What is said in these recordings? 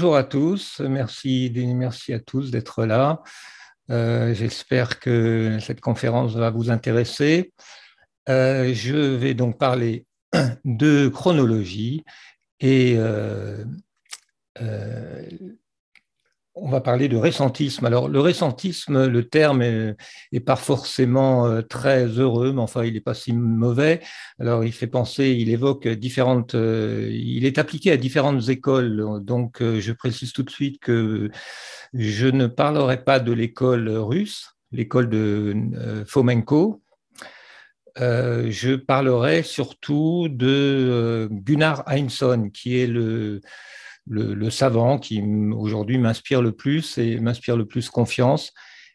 bonjour à tous, merci, merci à tous d'être là. Euh, j'espère que cette conférence va vous intéresser. Euh, je vais donc parler de chronologie et on va parler de récentisme. Alors, le récentisme, le terme est, pas forcément euh, très heureux, mais enfin, il n'est pas si mauvais. Alors, il fait penser, il évoque différentes, euh, il est appliqué à différentes écoles. Donc, euh, je précise tout de suite que je ne parlerai pas de l'école russe, l'école de Fomenko. je parlerai surtout de Gunnar Heinsohn, qui est le, le, savant qui aujourd'hui m'inspire le plus et m'inspire le plus confiance.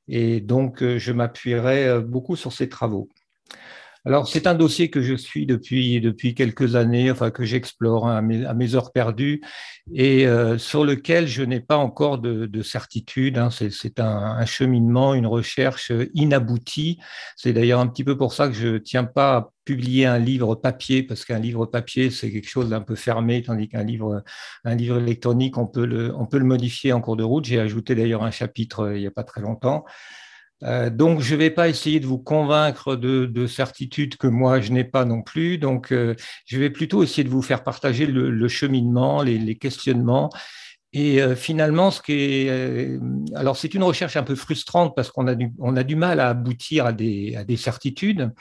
Et donc, euh, je m'appuierai euh, beaucoup sur ses travaux. Alors, c'est un dossier que je suis depuis, depuis quelques années, enfin que j'explore hein, à, mes, heures perdues et euh, sur lequel je n'ai pas encore de, certitude. Hein. C'est un, cheminement, une recherche inaboutie. C'est d'ailleurs un petit peu pour ça que je ne tiens pas à publier un livre papier, parce qu'un livre papier, c'est quelque chose d'un peu fermé, tandis qu'un livre, un livre électronique, on peut, le, on peut le modifier en cours de route. J'ai ajouté d'ailleurs un chapitre euh, il n'y a pas très longtemps. Euh, donc, je ne vais pas essayer de vous convaincre de, certitudes que moi, je n'ai pas non plus. Donc, euh, je vais plutôt essayer de vous faire partager le, cheminement, les, questionnements et euh, finalement, ce qui est, euh, alors c'est une recherche un peu frustrante parce qu'on a du, on a du mal à aboutir à des, à des certitudes,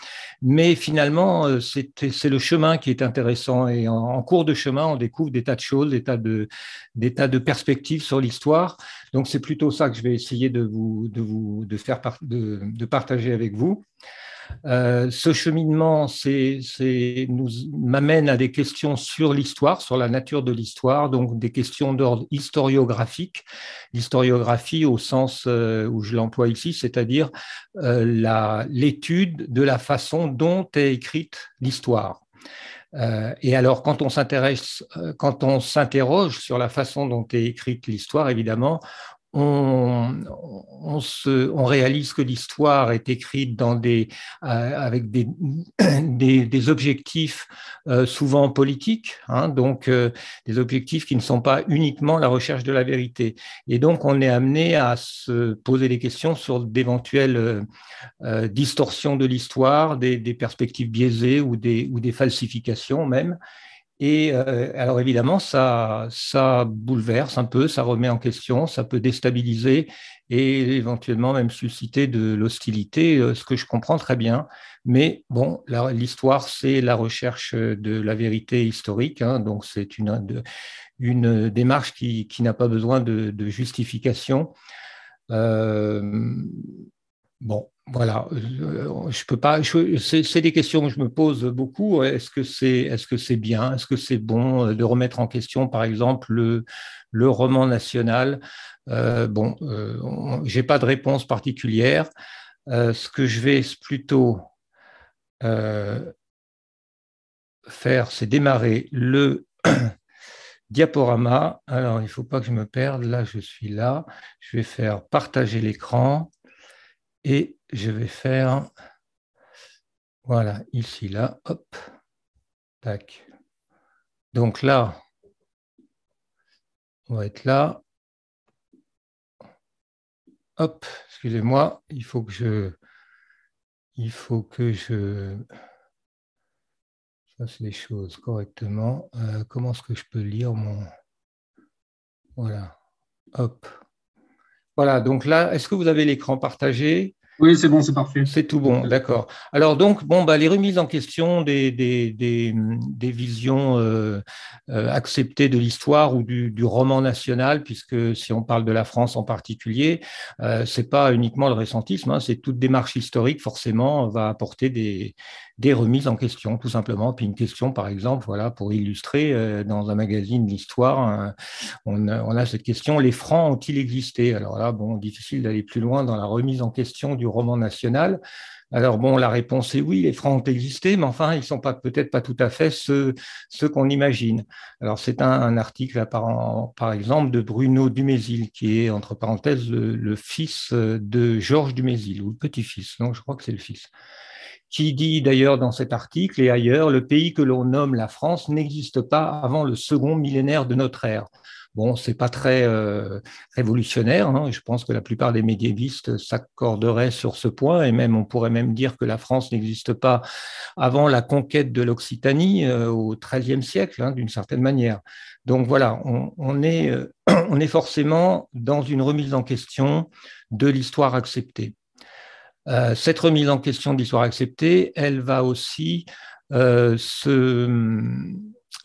mais finalement, euh, c'est le chemin qui est intéressant. Et en, cours de chemin, on découvre des tas de choses, des tas de, des tas de perspectives sur l'histoire. Donc c'est plutôt ça que je vais essayer de vous, de vous, de faire, de, de partager avec vous. Euh, ce cheminement m'amène à des questions sur l'histoire, sur la nature de l'histoire, donc des questions d'ordre historiographique, l'historiographie au sens euh, où je l'emploie ici, c'est-à-dire euh, l'étude de la façon dont est écrite l'histoire. et alors, quand on s'intéresse, quand on s'interroge sur la façon dont est écrite l'histoire, évidemment, on, se, on, réalise que l'histoire est écrite euh, avec des, des, objectifs euh, souvent politiques, hein, donc euh, des objectifs qui ne sont pas uniquement la recherche de la vérité. Et donc, on est amené à se poser des questions sur d'éventuelles distorsions de l'histoire, des, des, perspectives biaisées ou des, ou des falsifications même. Et euh, alors évidemment, ça, ça bouleverse un peu, ça remet en question, ça peut déstabiliser et éventuellement même susciter de l'hostilité, euh, ce que je comprends très bien. Mais bon, l'histoire, c'est la recherche de la vérité historique, hein, donc c'est une, une démarche qui, qui n'a pas besoin de, de justification. Euh, bon, voilà, euh, je peux pas. C'est des questions que je me pose beaucoup. Est-ce que c'est bien? Est-ce que c'est bon euh, de remettre en question, par exemple, le, le roman national? Euh, Bon, euh, j'ai pas de réponse particulière. ce que je vais plutôt faire, c'est démarrer le diaporama. Alors, il ne faut pas que je me perde. Là, je suis là. Je vais faire partager l'écran. Et je vais faire, voilà, ici, là, hop, tac. Donc là, on va être là. Hop, excusez-moi, il faut que je, il faut que je fasse les choses correctement. Euh, comment est-ce que je peux lire mon, voilà, hop. Voilà, donc là, est-ce que vous avez l'écran partagé? Oui, c'est bon, c'est parfait. C'est tout bon, d'accord. Alors donc, bon, bah, les remises en question des, visions euh, euh, acceptées de l'histoire ou du, roman national, puisque si on parle de la France en particulier, euh, c'est pas uniquement le récentisme, hein, c'est toute démarche historique forcément va apporter des, remises en question, tout simplement. Puis une question, par exemple, voilà, pour illustrer euh, dans un magazine d'histoire, on, on, a cette question les francs ont-ils existé? Alors là, bon, difficile d'aller plus loin dans la remise en question du roman national. Alors bon, la réponse est oui, les francs ont existé, mais enfin, ils ne sont peut-être pas tout à fait ceux, qu'on imagine. Alors c'est un, article par, exemple de Bruno Dumézil, qui est entre parenthèses le, fils de Georges Dumézil, ou le petit-fils, donc je crois que c'est le fils qui dit d'ailleurs dans cet article et ailleurs, le pays que l'on nomme la France n'existe pas avant le second millénaire de notre ère. Bon, c'est pas très euh, révolutionnaire. Hein. Je pense que la plupart des médiévistes s'accorderaient sur ce point, et même on pourrait même dire que la France n'existe pas avant la conquête de l'Occitanie euh, au XIIIe siècle, hein, d'une certaine manière. Donc voilà, on, est, euh, on est forcément dans une remise en question de l'histoire acceptée. cette remise en question de l'histoire acceptée, elle va aussi se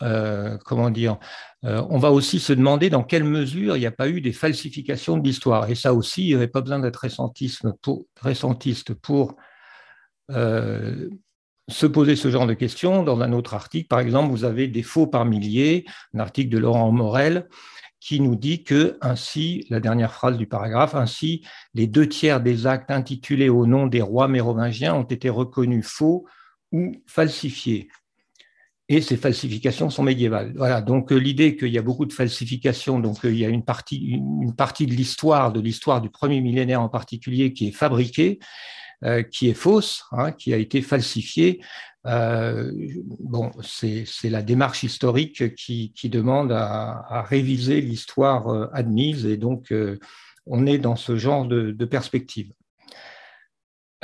euh, comment dire, euh, on va aussi se demander dans quelle mesure il n'y a pas eu des falsifications de l'histoire. Et ça aussi, il n'y avait pas besoin d'être récentiste pour euh, se poser ce genre de questions. Dans un autre article, par exemple, vous avez des faux par milliers, un article de Laurent Morel qui nous dit que ainsi, la dernière phrase du paragraphe, ainsi, les deux tiers des actes intitulés au nom des rois mérovingiens ont été reconnus faux ou falsifiés et ces falsifications sont médiévales. Voilà, donc euh, l'idée qu'il y a beaucoup de falsifications, donc euh, il y a une partie, une partie de l'histoire, de l'histoire du premier millénaire en particulier, qui est fabriquée, euh, qui est fausse, hein, qui a été falsifiée. bon, c'est la démarche historique qui, qui demande à, réviser l'histoire admise, et donc on est dans ce genre de perspective.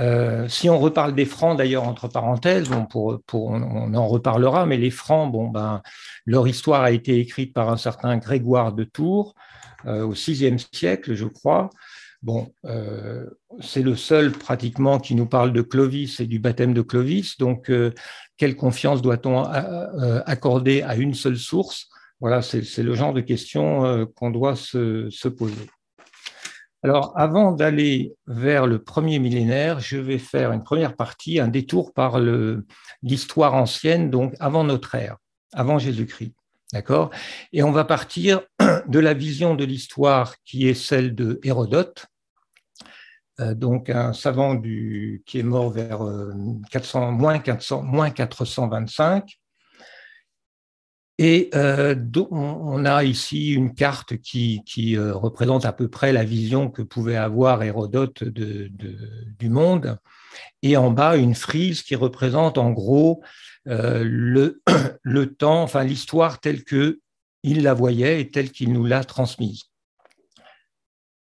Euh, si on reparle des francs, d'ailleurs, entre parenthèses, pour, on en reparlera, mais les francs, bon, ben, leur histoire a été écrite par un certain Grégoire de Tours euh, au VIe siècle, je crois. Bon, euh, c'est le seul pratiquement qui nous parle de Clovis et du baptême de Clovis. Donc, quelle confiance doit-on accorder à une seule source? Voilà, c'est le genre de questions qu'on doit se poser. Alors, avant d'aller vers le premier millénaire, je vais faire une première partie, un détour par l'histoire ancienne, donc avant notre ère, avant Jésus-Christ. D'accord? Et on va partir de la vision de l'histoire qui est celle de Hérodote, euh, donc un savant qui est mort vers 400, euh, moins, 400, moins 425, et euh, on a ici une carte qui, euh, représente à peu près la vision que pouvait avoir Hérodote du monde. Et en bas, une frise qui représente en gros euh, le, temps, enfin l'histoire telle que il la voyait et telle qu'il nous l'a transmise.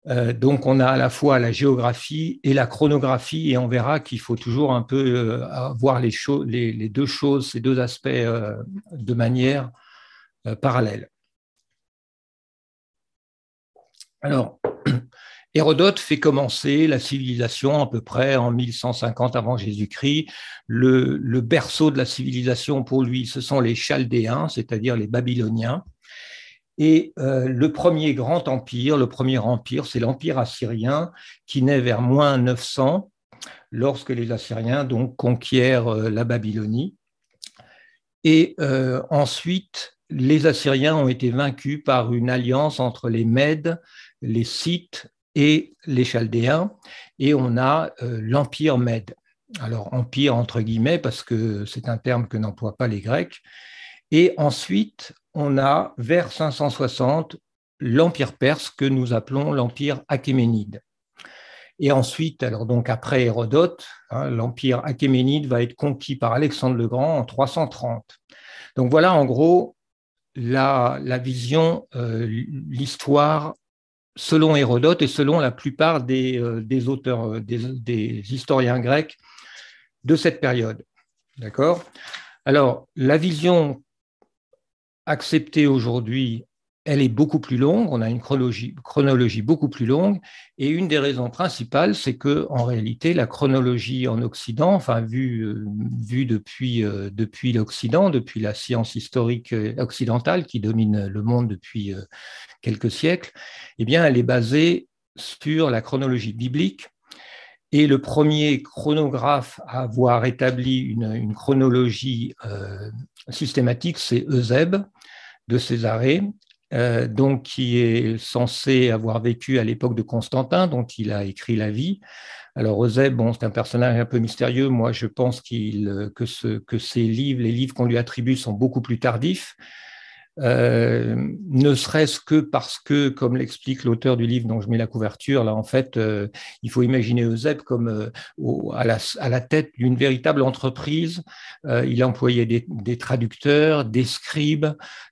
donc on a à la fois la géographie et la chronographie et on verra qu'il faut toujours un peu voir les, deux choses, ces deux aspects de manière parallèle. Alors, Hérodote fait commencer la civilisation à peu près en 1150 avant Jésus-Christ. Le, berceau de la civilisation pour lui, ce sont les Chaldéens, c'est-à-dire les Babyloniens. Et euh, le premier grand empire, le premier empire, c'est l'empire assyrien qui naît vers moins 900 lorsque les Assyriens donc conquièrent euh, la Babylonie. Et ensuite, les Assyriens ont été vaincus par une alliance entre les Mèdes, les Scythes et les Chaldéens, et on a euh, l'Empire Mède. Alors, empire entre guillemets, parce que c'est un terme que n'emploient pas les Grecs. Et ensuite, on a vers 560 l'Empire perse que nous appelons l'Empire achéménide. Et ensuite, alors donc après Hérodote, hein, l'Empire achéménide va être conquis par Alexandre le Grand en 330. Donc voilà en gros la, vision, euh, l'histoire selon Hérodote et selon la plupart des, euh, auteurs, euh, des, historiens grecs de cette période. D'accord? Alors, la vision acceptée aujourd'hui elle est beaucoup plus longue, on a une chronologie, chronologie, beaucoup plus longue, et une des raisons principales, c'est que en réalité, la chronologie en Occident, enfin vue, euh, depuis, euh, depuis l'Occident, depuis la science historique euh, occidentale qui domine le monde depuis quelques siècles, eh bien, elle est basée sur la chronologie biblique. Et le premier chronographe à avoir établi une, une chronologie systématique, c'est Eusèbe de Césarée, euh, donc qui est censé avoir vécu à l'époque de Constantin, dont il a écrit la vie. Alors Eusèbe, bon, c'est un personnage un peu mystérieux. Moi, je pense qu'il que, ce, que ses livres, les livres qu'on lui attribue, sont beaucoup plus tardifs. Euh, ne serait-ce que parce que, comme l'explique l'auteur du livre dont je mets la couverture, là, en fait, euh, il faut imaginer Euseb comme euh, à, la, tête d'une véritable entreprise. il employait des, des, traducteurs, des scribes,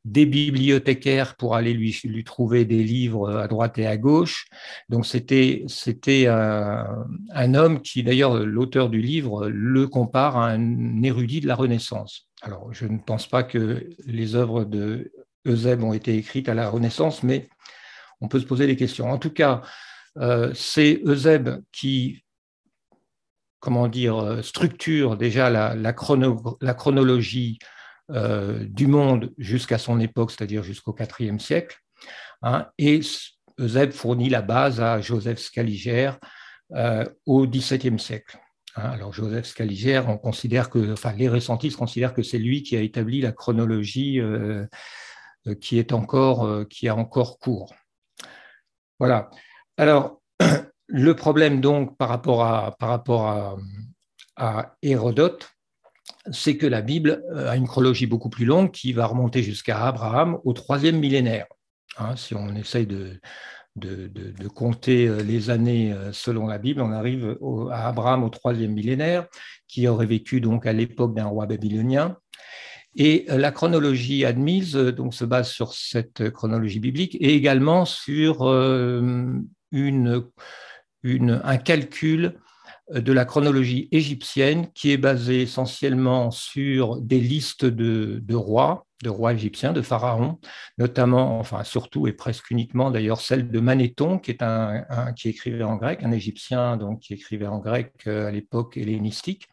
des bibliothécaires pour aller lui, trouver des livres à droite et à gauche. Donc, c'était, c'était un homme qui, d'ailleurs, l'auteur du livre le compare à un érudit de la Renaissance. Alors, je ne pense pas que les œuvres de Eusèbe ont été écrites à la Renaissance, mais on peut se poser des questions. En tout cas, euh, c'est Eusèbe qui, comment dire, structure déjà la, chronologie euh, du monde jusqu'à son époque, c'est-à-dire jusqu'au IVe siècle. Hein, et Eusèbe fournit la base à Joseph Scaliger euh, au XVIIe siècle. Hein, alors Joseph Scaliger, on considère que, enfin les ressentistes considèrent que c'est lui qui a établi la chronologie euh, euh, qui est encore, euh, qui a encore cours. Voilà. Alors le problème donc par rapport à Hérodote, c'est que la Bible a une chronologie beaucoup plus longue qui va remonter jusqu'à Abraham au troisième millénaire. Hein, si on essaye de, de, compter euh, les années euh, selon la Bible, on arrive à Abraham au troisième millénaire, qui aurait vécu donc à l'époque d'un roi babylonien. Et euh, la chronologie admise donc, se base sur cette chronologie biblique et également sur un calcul de la chronologie égyptienne qui est basée essentiellement sur des listes de rois de rois égyptiens, de pharaons, notamment, enfin surtout et presque uniquement d'ailleurs celle de Manéthon, qui est un, qui écrivait en grec, un Égyptien donc qui écrivait en grec euh, à l'époque hellénistique.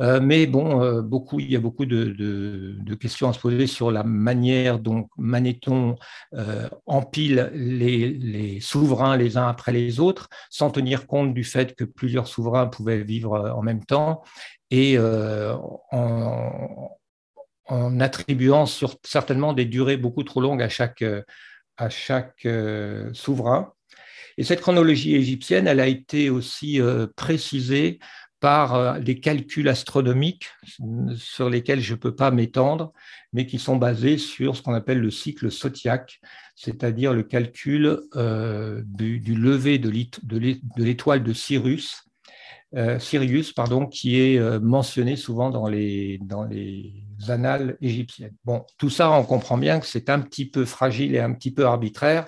Euh, mais bon, euh, beaucoup, il y a beaucoup de, questions à se poser sur la manière dont Manéthon empile les, les, souverains les uns après les autres, sans tenir compte du fait que plusieurs souverains pouvaient vivre en même temps et en, en attribuant certainement des durées beaucoup trop longues à chaque, euh, euh, souverain. Et cette chronologie égyptienne, elle a été aussi euh, précisée par des calculs astronomiques sur lesquels je ne peux pas m'étendre, mais qui sont basés sur ce qu'on appelle le cycle zodiaque, c'est-à-dire le calcul du, lever de l'étoile de Cyrus, Sirius, pardon, qui est mentionné souvent dans les, dans les annales égyptiennes. Bon, tout ça, on comprend bien que c'est un petit peu fragile et un petit peu arbitraire.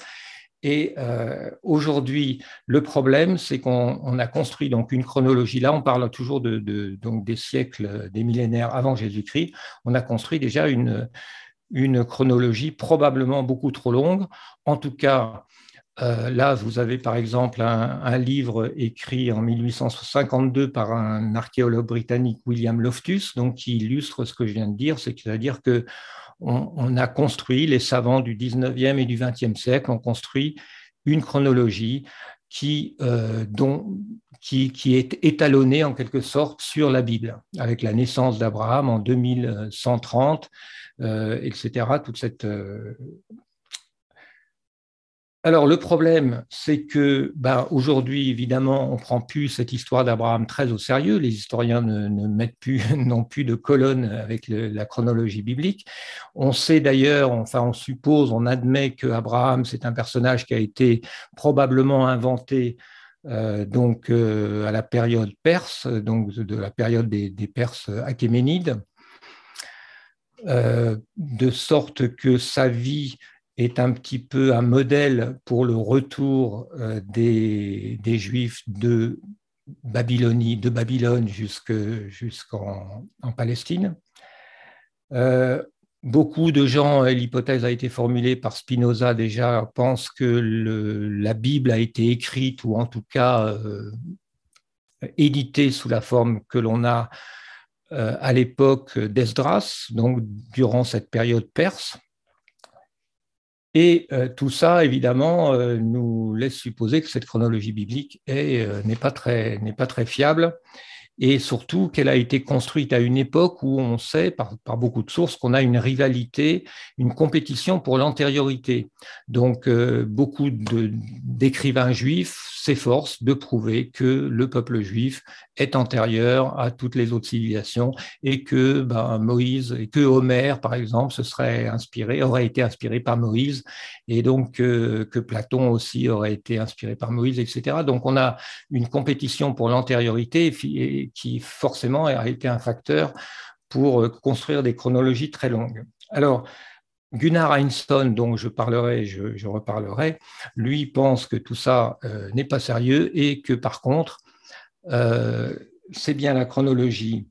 Et euh, aujourd'hui, le problème, c'est qu'on a construit donc une chronologie. Là, on parle toujours de, donc des siècles, des millénaires avant Jésus-Christ. On a construit déjà une, une chronologie probablement beaucoup trop longue. En tout cas, euh, là, vous avez par exemple un, livre écrit en 1852 par un archéologue britannique, William Loftus, donc qui illustre ce que je viens de dire, c'est-à-dire que on, a construit, les savants du 19e et du 20e siècle ont construit une chronologie qui, euh, qui, est étalonnée en quelque sorte sur la Bible, avec la naissance d'Abraham en 2130, euh, etc. Toute cette alors le problème, c'est que ben, aujourd'hui, évidemment, on prend plus cette histoire d'Abraham très au sérieux. Les historiens ne, mettent plus, non plus de colonnes avec la chronologie biblique. On sait d'ailleurs, enfin, on suppose, on admet que Abraham, c'est un personnage qui a été probablement inventé euh, donc euh, à la période perse, donc de la période des, Perses achéménides, euh, de sorte que sa vie est un petit peu un modèle pour le retour euh, des, Juifs de Babylone jusqu'en en Palestine. Euh, beaucoup de gens, l'hypothèse a été formulée par Spinoza déjà, pensent que la Bible a été écrite ou en tout cas euh, éditée sous la forme que l'on a à l'époque d'Esdras, donc durant cette période perse. Et euh, tout ça, évidemment, euh, nous laisse supposer que cette chronologie biblique euh, n'est pas, très, pas très fiable et surtout qu'elle a été construite à une époque où on sait par, beaucoup de sources qu'on a une rivalité, une compétition pour l'antériorité. Donc euh, beaucoup d'écrivains juifs s'efforcent de prouver que le peuple juif est antérieur à toutes les autres civilisations et que ben, Moïse et que Homère, par exemple, se serait inspiré, aurait été inspiré par Moïse et donc euh, que Platon aussi aurait été inspiré par Moïse, etc. Donc on a une compétition pour l'antériorité qui forcément a été un facteur pour euh, construire des chronologies très longues. Alors, Gunnar Einstein, dont je parlerai, je, reparlerai, lui pense que tout ça euh, n'est pas sérieux et que par contre, euh, c'est bien la chronologie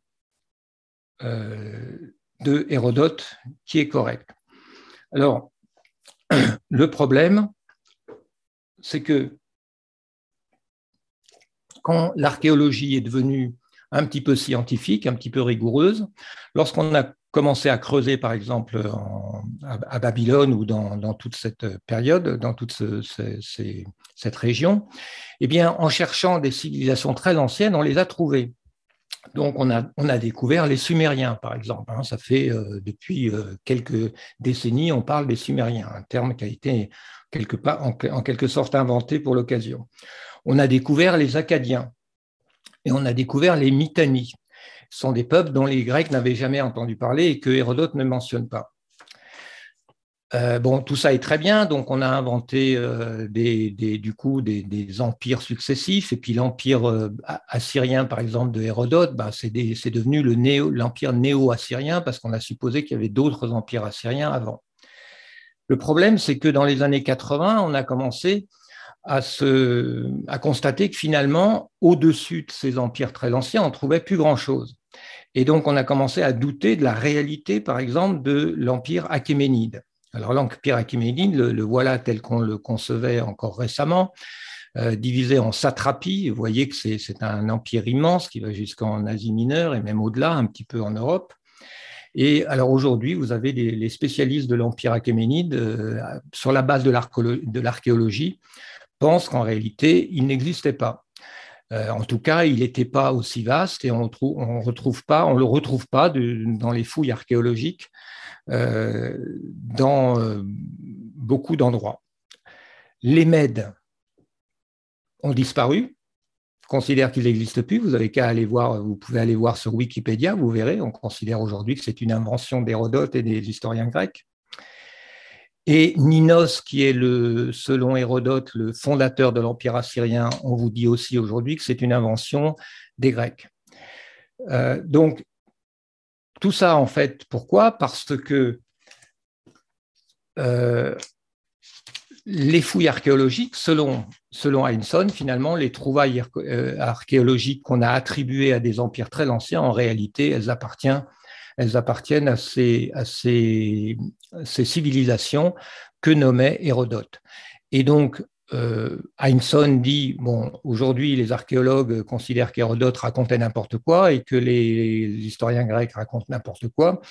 de Hérodote qui est correcte. Alors, le problème, c'est que quand l'archéologie est devenue un petit peu scientifique, un petit peu rigoureuse, lorsqu'on a commencé à creuser, par exemple, à, Babylone ou dans, toute cette période, dans toute cette région, eh bien, en cherchant des civilisations très anciennes, on les a trouvées. Donc, on a, découvert les Sumériens, par exemple. Hein. ça fait euh, depuis euh, quelques décennies, on parle des Sumériens, un terme qui a été quelque part, en, en quelque sorte inventé pour l'occasion on a découvert les Acadiens et on a découvert les Mitanni. Ce sont des peuples dont les Grecs n'avaient jamais entendu parler et que Hérodote ne mentionne pas. Euh, bon, tout ça est très bien, donc on a inventé euh, des, du coup des, empires successifs, et puis l'empire euh, assyrien, par exemple, de Hérodote, bah, c'est devenu l'empire néo-assyrien parce qu'on a supposé qu'il y avait d'autres empires assyriens avant. Le problème, c'est que dans les années 80, on a commencé à, constater que finalement, au-dessus de ces empires très anciens, on trouvait plus grand-chose. Et donc, on a commencé à douter de la réalité, par exemple, de l'empire achéménide. Alors, l'empire achéménide, le, voilà tel qu'on le concevait encore récemment, euh, divisé en satrapies. Vous voyez que c'est un empire immense qui va jusqu'en Asie mineure et même au-delà, un petit peu en Europe. Et alors aujourd'hui, vous avez les spécialistes de l'empire achéménide, euh, sur la base de l'archéologie, pense qu'en réalité, il n'existait pas. Euh, en tout cas, il n'était pas aussi vaste et on ne retrouve pas, on le retrouve pas dans les fouilles archéologiques euh, dans euh, beaucoup d'endroits. Les Mèdes ont disparu, considère qu'ils n'existent plus. Vous avez qu'à aller voir, vous pouvez aller voir sur Wikipédia, vous verrez. On considère aujourd'hui que c'est une invention d'Hérodote et des historiens grecs. Et Ninos, qui est le, selon Hérodote, le fondateur de l'Empire assyrien, on vous dit aussi aujourd'hui que c'est une invention des Grecs. Euh, donc, tout ça, en fait, pourquoi? Parce que euh, les fouilles archéologiques, selon, selon finalement, les trouvailles euh, archéologiques qu'on a attribuées à des empires très anciens, en réalité, elles appartiennent elles appartiennent à ces, civilisations que nommait Hérodote. Et donc, euh, dit bon, aujourd'hui, les archéologues considèrent qu'Hérodote racontait n'importe quoi et que les, historiens grecs racontent n'importe quoi.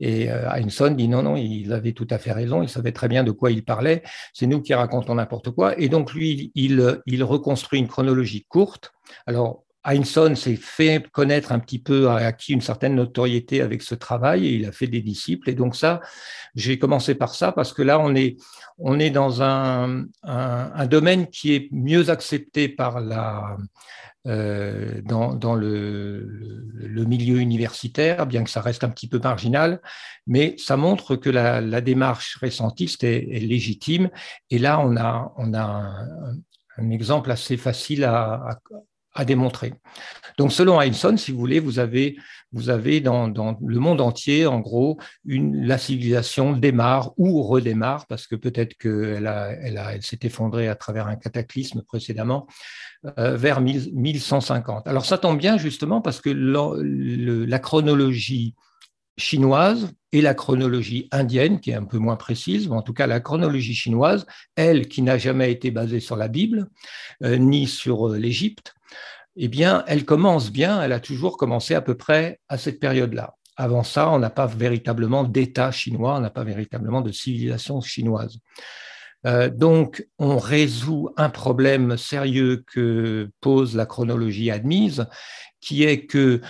Et euh, Heinsohn dit non, non, il avait tout à fait raison, il savait très bien de quoi il parlait, c'est nous qui racontons n'importe quoi. Et donc, lui, il, il reconstruit une chronologie courte. Alors, Heinsohn s'est fait connaître un petit peu, a acquis une certaine notoriété avec ce travail et il a fait des disciples. Et donc ça, j'ai commencé par ça parce que là, on est, on est dans un, un, domaine qui est mieux accepté par la, euh, dans, dans le, le, milieu universitaire, bien que ça reste un petit peu marginal, mais ça montre que la, la démarche récentiste est, légitime. Et là, on a, on a un, exemple assez facile à, à démontrer. Donc, selon Heinsohn, si vous voulez, vous avez, vous avez dans, le monde entier, en gros, la civilisation démarre ou redémarre, parce que peut-être qu'elle s'est effondrée à travers un cataclysme précédemment, euh, vers 1150. Alors, ça tombe bien justement parce que la chronologie chinoise et la chronologie indienne, qui est un peu moins précise, mais en tout cas la chronologie chinoise, elle qui n'a jamais été basée sur la Bible, euh, ni sur euh, l'Égypte, eh bien, elle commence bien, elle a toujours commencé à peu près à cette période-là. Avant ça, on n'a pas véritablement d'État chinois, on n'a pas véritablement de civilisation chinoise. Euh, donc, on résout un problème sérieux que pose la chronologie admise, qui est que,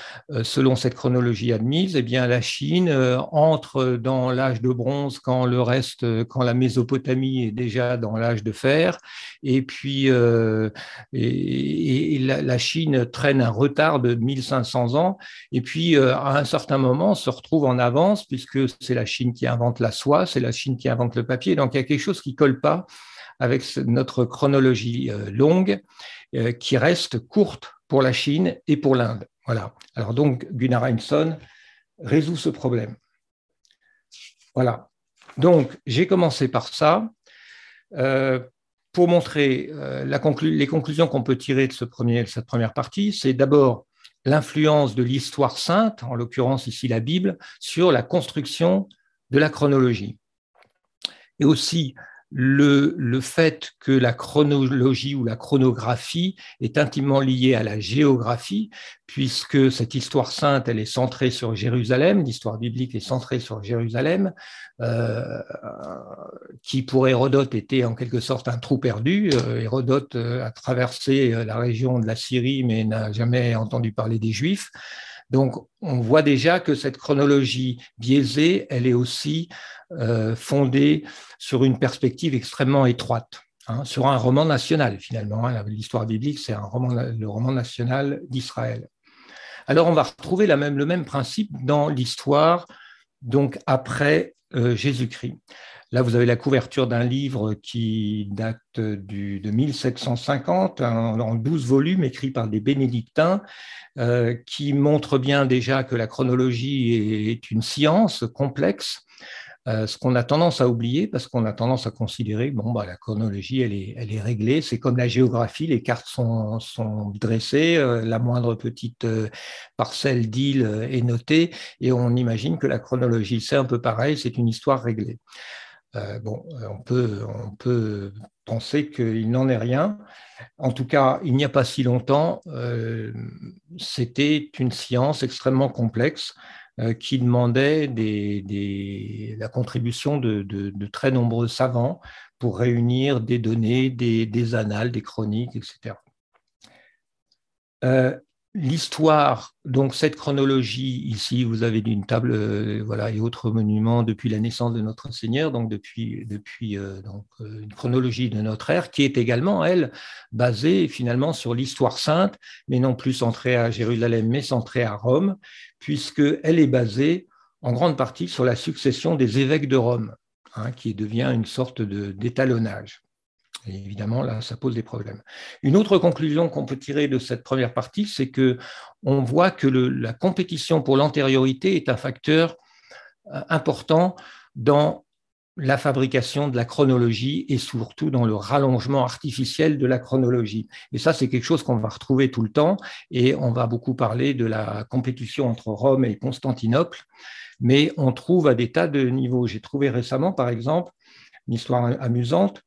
selon cette chronologie admise, eh bien, la Chine entre dans l'âge de bronze quand le reste, quand la Mésopotamie est déjà dans l'âge de fer, et puis et, la, Chine traîne un retard de 1500 ans, et puis à un certain moment se retrouve en avance puisque c'est la Chine qui invente la soie, c'est la Chine qui invente le papier, donc il y a quelque chose qui colle pas avec notre chronologie euh, longue euh, qui reste courte pour la Chine et pour l'Inde. Voilà. Alors donc Gunnar Heinsohn résout ce problème. Voilà. Donc j'ai commencé par ça euh, pour montrer les conclusions qu'on peut tirer de, ce premier, de cette première partie. C'est d'abord l'influence de l'histoire sainte, en l'occurrence ici la Bible, sur la construction de la chronologie. Et aussi le, le, fait que la chronologie ou la chronographie est intimement liée à la géographie, puisque cette histoire sainte, elle est centrée sur Jérusalem, l'histoire biblique est centrée sur Jérusalem, euh, qui pour Hérodote était en quelque sorte un trou perdu. Euh, Hérodote euh, a traversé la région de la Syrie, mais n'a jamais entendu parler des Juifs. Donc, on voit déjà que cette chronologie biaisée, elle est aussi euh, fondée sur une perspective extrêmement étroite, hein, sur un roman national finalement. Hein. L'histoire biblique, c'est le roman national d'Israël. Alors, on va retrouver le même principe dans l'histoire, donc après euh, Jésus-Christ. Là, vous avez la couverture d'un livre qui date de 1750, en 12 volumes, écrit par des bénédictins, euh, qui montre bien déjà que la chronologie est une science complexe, euh, ce qu'on a tendance à oublier parce qu'on a tendance à considérer bon bah la chronologie elle est réglée. C'est comme la géographie les cartes sont sont dressées euh, la moindre petite parcelle d'île est notée et on imagine que la chronologie c'est un peu pareil c'est une histoire réglée euh, bon, euh, on peut, on peut penser qu'il n'en est rien. En tout cas, il n'y a pas si longtemps, euh, c'était une science extrêmement complexe qui demandait la contribution de, très nombreux savants pour réunir des données, des annales, des chroniques, etc l'histoire, donc cette chronologie, ici vous avez une table euh, voilà, et autres monuments depuis la naissance de notre Seigneur, donc depuis, depuis euh, donc, euh, une chronologie de notre ère, qui est également, elle, basée finalement sur l'histoire sainte, mais non plus centrée à Jérusalem, mais centrée à Rome, puisqu'elle est basée en grande partie sur la succession des évêques de Rome, hein, qui devient une sorte d'étalonnage. Évidemment, là, ça pose des problèmes. Une autre conclusion qu'on peut tirer de cette première partie, c'est que on voit que la compétition pour l'antériorité est un facteur euh, important dans la fabrication de la chronologie et surtout dans le rallongement artificiel de la chronologie. Et ça, c'est quelque chose qu'on va retrouver tout le temps et on va beaucoup parler de la compétition entre Rome et Constantinople, mais on trouve à des tas de niveaux. J'ai trouvé récemment, par exemple, une histoire amusante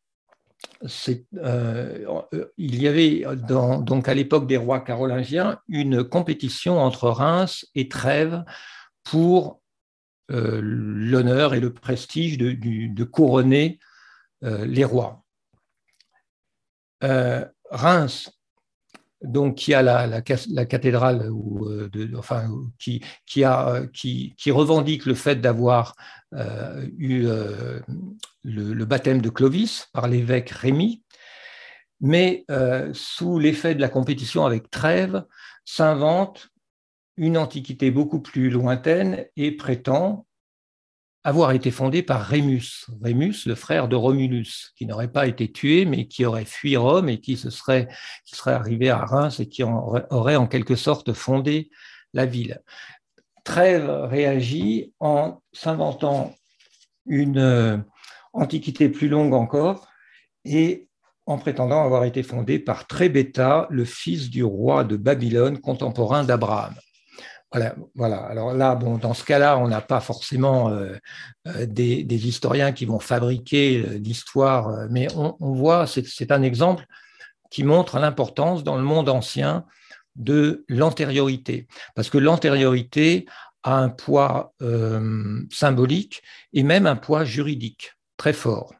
euh, il y avait donc à l'époque des rois carolingiens une compétition entre Reims et Trèves pour euh, l'honneur et le prestige de, couronner euh, les rois. Reims donc qui a la, cathédrale qui, revendique le fait d'avoir eu le, baptême de Clovis par l'évêque Rémy, mais euh, sous l'effet de la compétition avec Trèves, s'invente une antiquité beaucoup plus lointaine et prétend avoir été fondée par Rémus, Rémus, le frère de Romulus, qui n'aurait pas été tué, mais qui aurait fui Rome et qui, se serait, arrivé à Reims et qui aurait en quelque sorte fondé la ville. Trèves réagit en s'inventant une, Antiquité plus longue encore, et en prétendant avoir été fondée par Trébéta, le fils du roi de Babylone, contemporain d'Abraham. Voilà, voilà, Alors là, bon, dans ce cas-là, on n'a pas forcément euh, euh, des, historiens qui vont fabriquer euh, l'histoire, mais on, on voit, c'est un exemple qui montre l'importance dans le monde ancien de l'antériorité, parce que l'antériorité a un poids symbolique et même un poids juridique très fort.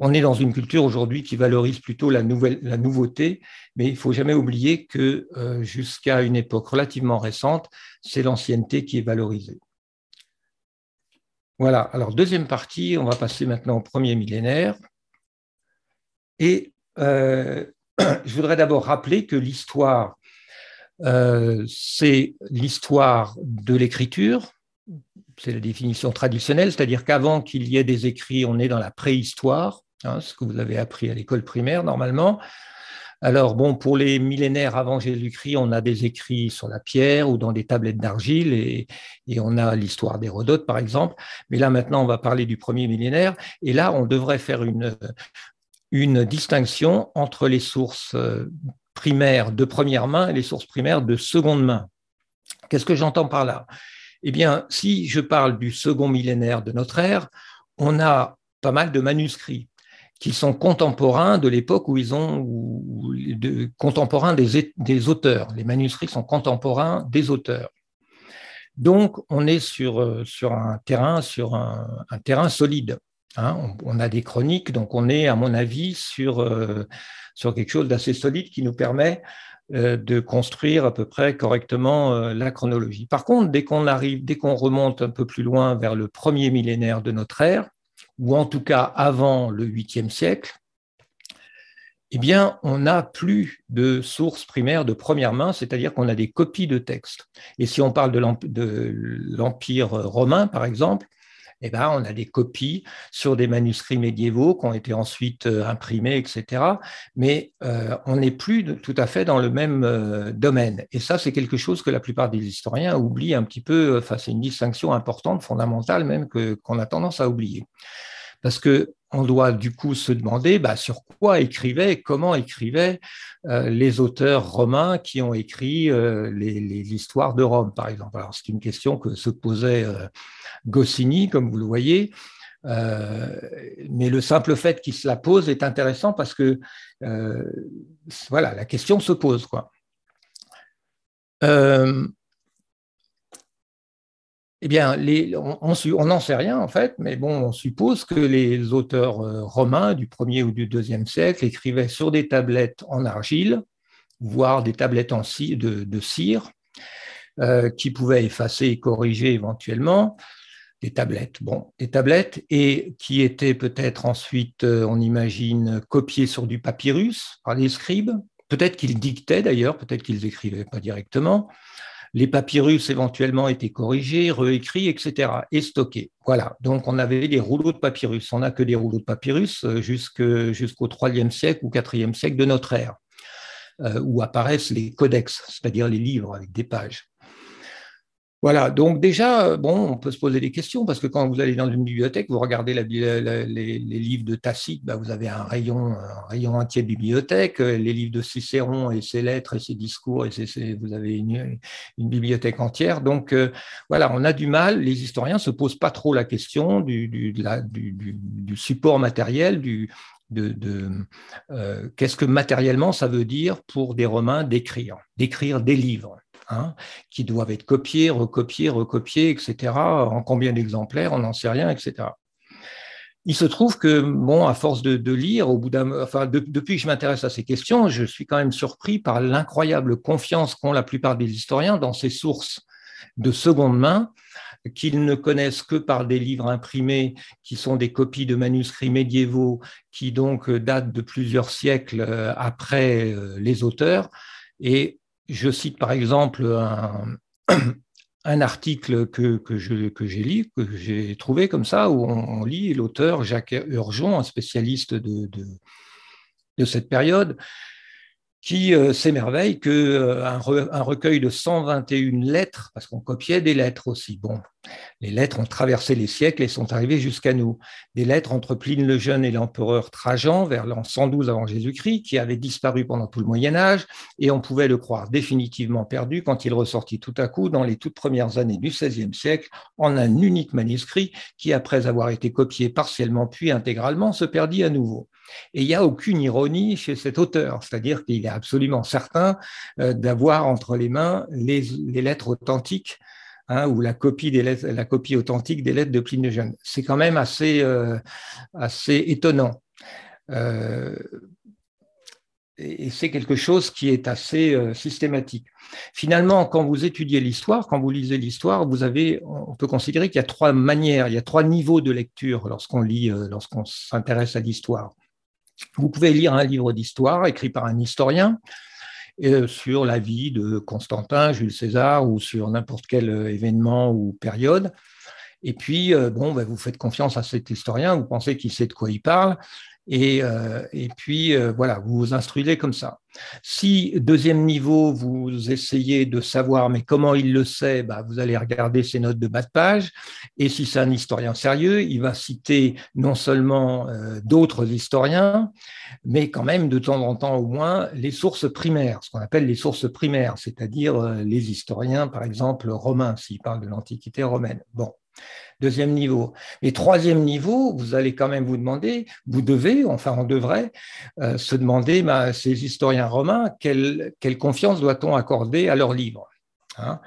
On est dans une culture aujourd'hui qui valorise plutôt la, nouveauté, mais il faut jamais oublier que euh, jusqu'à une époque relativement récente, c'est l'ancienneté qui est valorisée. Voilà, alors deuxième partie, on va passer maintenant au premier millénaire. Et euh, je voudrais d'abord rappeler que l'histoire, euh, c'est l'histoire de l'écriture, c'est la définition traditionnelle, c'est-à-dire qu'avant qu'il y ait des écrits, on est dans la préhistoire, hein, ce que vous avez appris à l'école primaire normalement. Alors bon, pour les millénaires avant Jésus-Christ, on a des écrits sur la pierre ou dans des tablettes d'argile et, on a l'histoire d'Hérodote par exemple. Mais là maintenant, on va parler du premier millénaire et là, on devrait faire une, distinction entre les sources euh, primaires de première main et les sources primaires de seconde main. Qu'est-ce que j'entends par là? Eh bien, si je parle du second millénaire de notre ère, on a pas mal de manuscrits qui sont contemporains de l'époque où ils ont, contemporains des, auteurs. Les manuscrits sont contemporains des auteurs. Donc, on est sur, euh, un terrain, solide. Hein. on, a des chroniques, donc on est, à mon avis, sur, euh, quelque chose d'assez solide qui nous permet euh, de construire à peu près correctement la chronologie. Par contre, dès qu'on dès qu'on remonte un peu plus loin vers le premier millénaire de notre ère, ou en tout cas avant le 8e siècle, eh bien, on n'a plus de sources primaires de première main, c'est-à-dire qu'on a des copies de textes. Et si on parle de l'Empire romain, par exemple, eh ben, on a des copies sur des manuscrits médiévaux qui ont été ensuite euh, imprimés, etc. Mais euh, on n'est plus tout à fait dans le même euh, domaine. Et ça, c'est quelque chose que la plupart des historiens oublient un petit peu. Enfin, c'est une distinction importante, fondamentale même, qu'on a tendance à oublier. Parce que on doit du coup se demander bah, sur quoi écrivaient, comment écrivaient les auteurs romains qui ont écrit l'histoire de Rome, par exemple. Alors c'est une question que se posait Goscinny, comme vous le voyez. Euh, mais le simple fait qu'il se la pose est intéressant parce que euh, voilà, la question se pose. Quoi. Euh, eh bien, on n'en sait rien en fait, mais bon, on suppose que les auteurs romains du 1er ou du 2e siècle écrivaient sur des tablettes en argile, voire des tablettes en de, de cire, qui pouvaient effacer et corriger éventuellement, des tablettes, bon, des tablettes, et qui étaient peut-être ensuite, euh, on imagine, copiées sur du papyrus par les scribes. Peut-être qu'ils dictaient d'ailleurs, peut-être qu'ils écrivaient pas directement. Les papyrus éventuellement étaient corrigés, réécrits, etc., et stockés. Voilà. Donc on avait des rouleaux de papyrus. On n'a que des rouleaux de papyrus euh, jusqu'au IIIe siècle ou IVe siècle de notre ère, euh, où apparaissent les codex, c'est-à-dire les livres avec des pages. Voilà, donc déjà, euh, bon, on peut se poser des questions parce que quand vous allez dans une bibliothèque, vous regardez les, livres de Tacite, bah, vous avez un rayon, un rayon entier de bibliothèque, euh, les livres de Cicéron et ses lettres et ses discours, et vous avez une, bibliothèque entière. Donc euh, voilà, on a du mal, les historiens ne se posent pas trop la question du, du, support matériel, du, de, qu'est-ce que matériellement ça veut dire pour des Romains d'écrire, d'écrire des livres. Hein, qui doivent être copiés, recopiés, recopiés, etc. En combien d'exemplaires, on n'en sait rien, etc. Il se trouve que, bon, à force de, lire, au bout enfin, depuis que je m'intéresse à ces questions, je suis quand même surpris par l'incroyable confiance qu'ont la plupart des historiens dans ces sources de seconde main qu'ils ne connaissent que par des livres imprimés qui sont des copies de manuscrits médiévaux qui donc datent de plusieurs siècles euh, après euh, les auteurs. Et je cite par exemple un, article que, j'ai lu, que j'ai trouvé comme ça, où on, lit l'auteur Jacques Urgeon, un spécialiste de, de cette période, qui euh, s'émerveille qu'un euh, un recueil de 121 lettres, parce qu'on copiait des lettres aussi, bon, les lettres ont traversé les siècles et sont arrivées jusqu'à nous. Des lettres entre Pline le Jeune et l'empereur Trajan vers l'an 112 avant Jésus-Christ, qui avaient disparu pendant tout le Moyen Âge, et on pouvait le croire définitivement perdu quand il ressortit tout à coup dans les toutes premières années du XVIe siècle en un unique manuscrit qui, après avoir été copié partiellement puis intégralement, se perdit à nouveau. Et il n'y a aucune ironie chez cet auteur, c'est-à-dire qu'il est absolument certain euh, d'avoir entre les mains les, lettres authentiques hein, ou la copie, authentique des lettres de Pline le Jeune. C'est quand même assez, euh, étonnant. et c'est quelque chose qui est assez euh, systématique. Finalement, quand vous étudiez l'histoire, quand vous lisez l'histoire, vous avez, on peut considérer qu'il y a trois manières, il y a trois niveaux de lecture lorsqu'on lit, euh, lorsqu'on s'intéresse à l'histoire. Vous pouvez lire un livre d'histoire écrit par un historien euh, sur la vie de Constantin, Jules César ou sur n'importe quel événement ou période. Et puis, bon, ben, vous faites confiance à cet historien, vous pensez qu'il sait de quoi il parle, et, euh, et puis, euh, voilà, vous vous instruisez comme ça. Si, deuxième niveau, vous essayez de savoir, mais comment il le sait, bah, vous allez regarder ses notes de bas de page. Et si c'est un historien sérieux, il va citer non seulement euh, d'autres historiens, mais quand même de temps en temps au moins les sources primaires, ce qu'on appelle les sources primaires, c'est-à-dire les historiens, par exemple, romains, s'il parle de l'Antiquité romaine. Bon deuxième niveau. Et troisième niveau, vous allez quand même vous demander, vous devez, enfin on devrait, euh, se demander, bah, ces historiens romains, quelle, confiance doit-on accorder à leurs livres hein?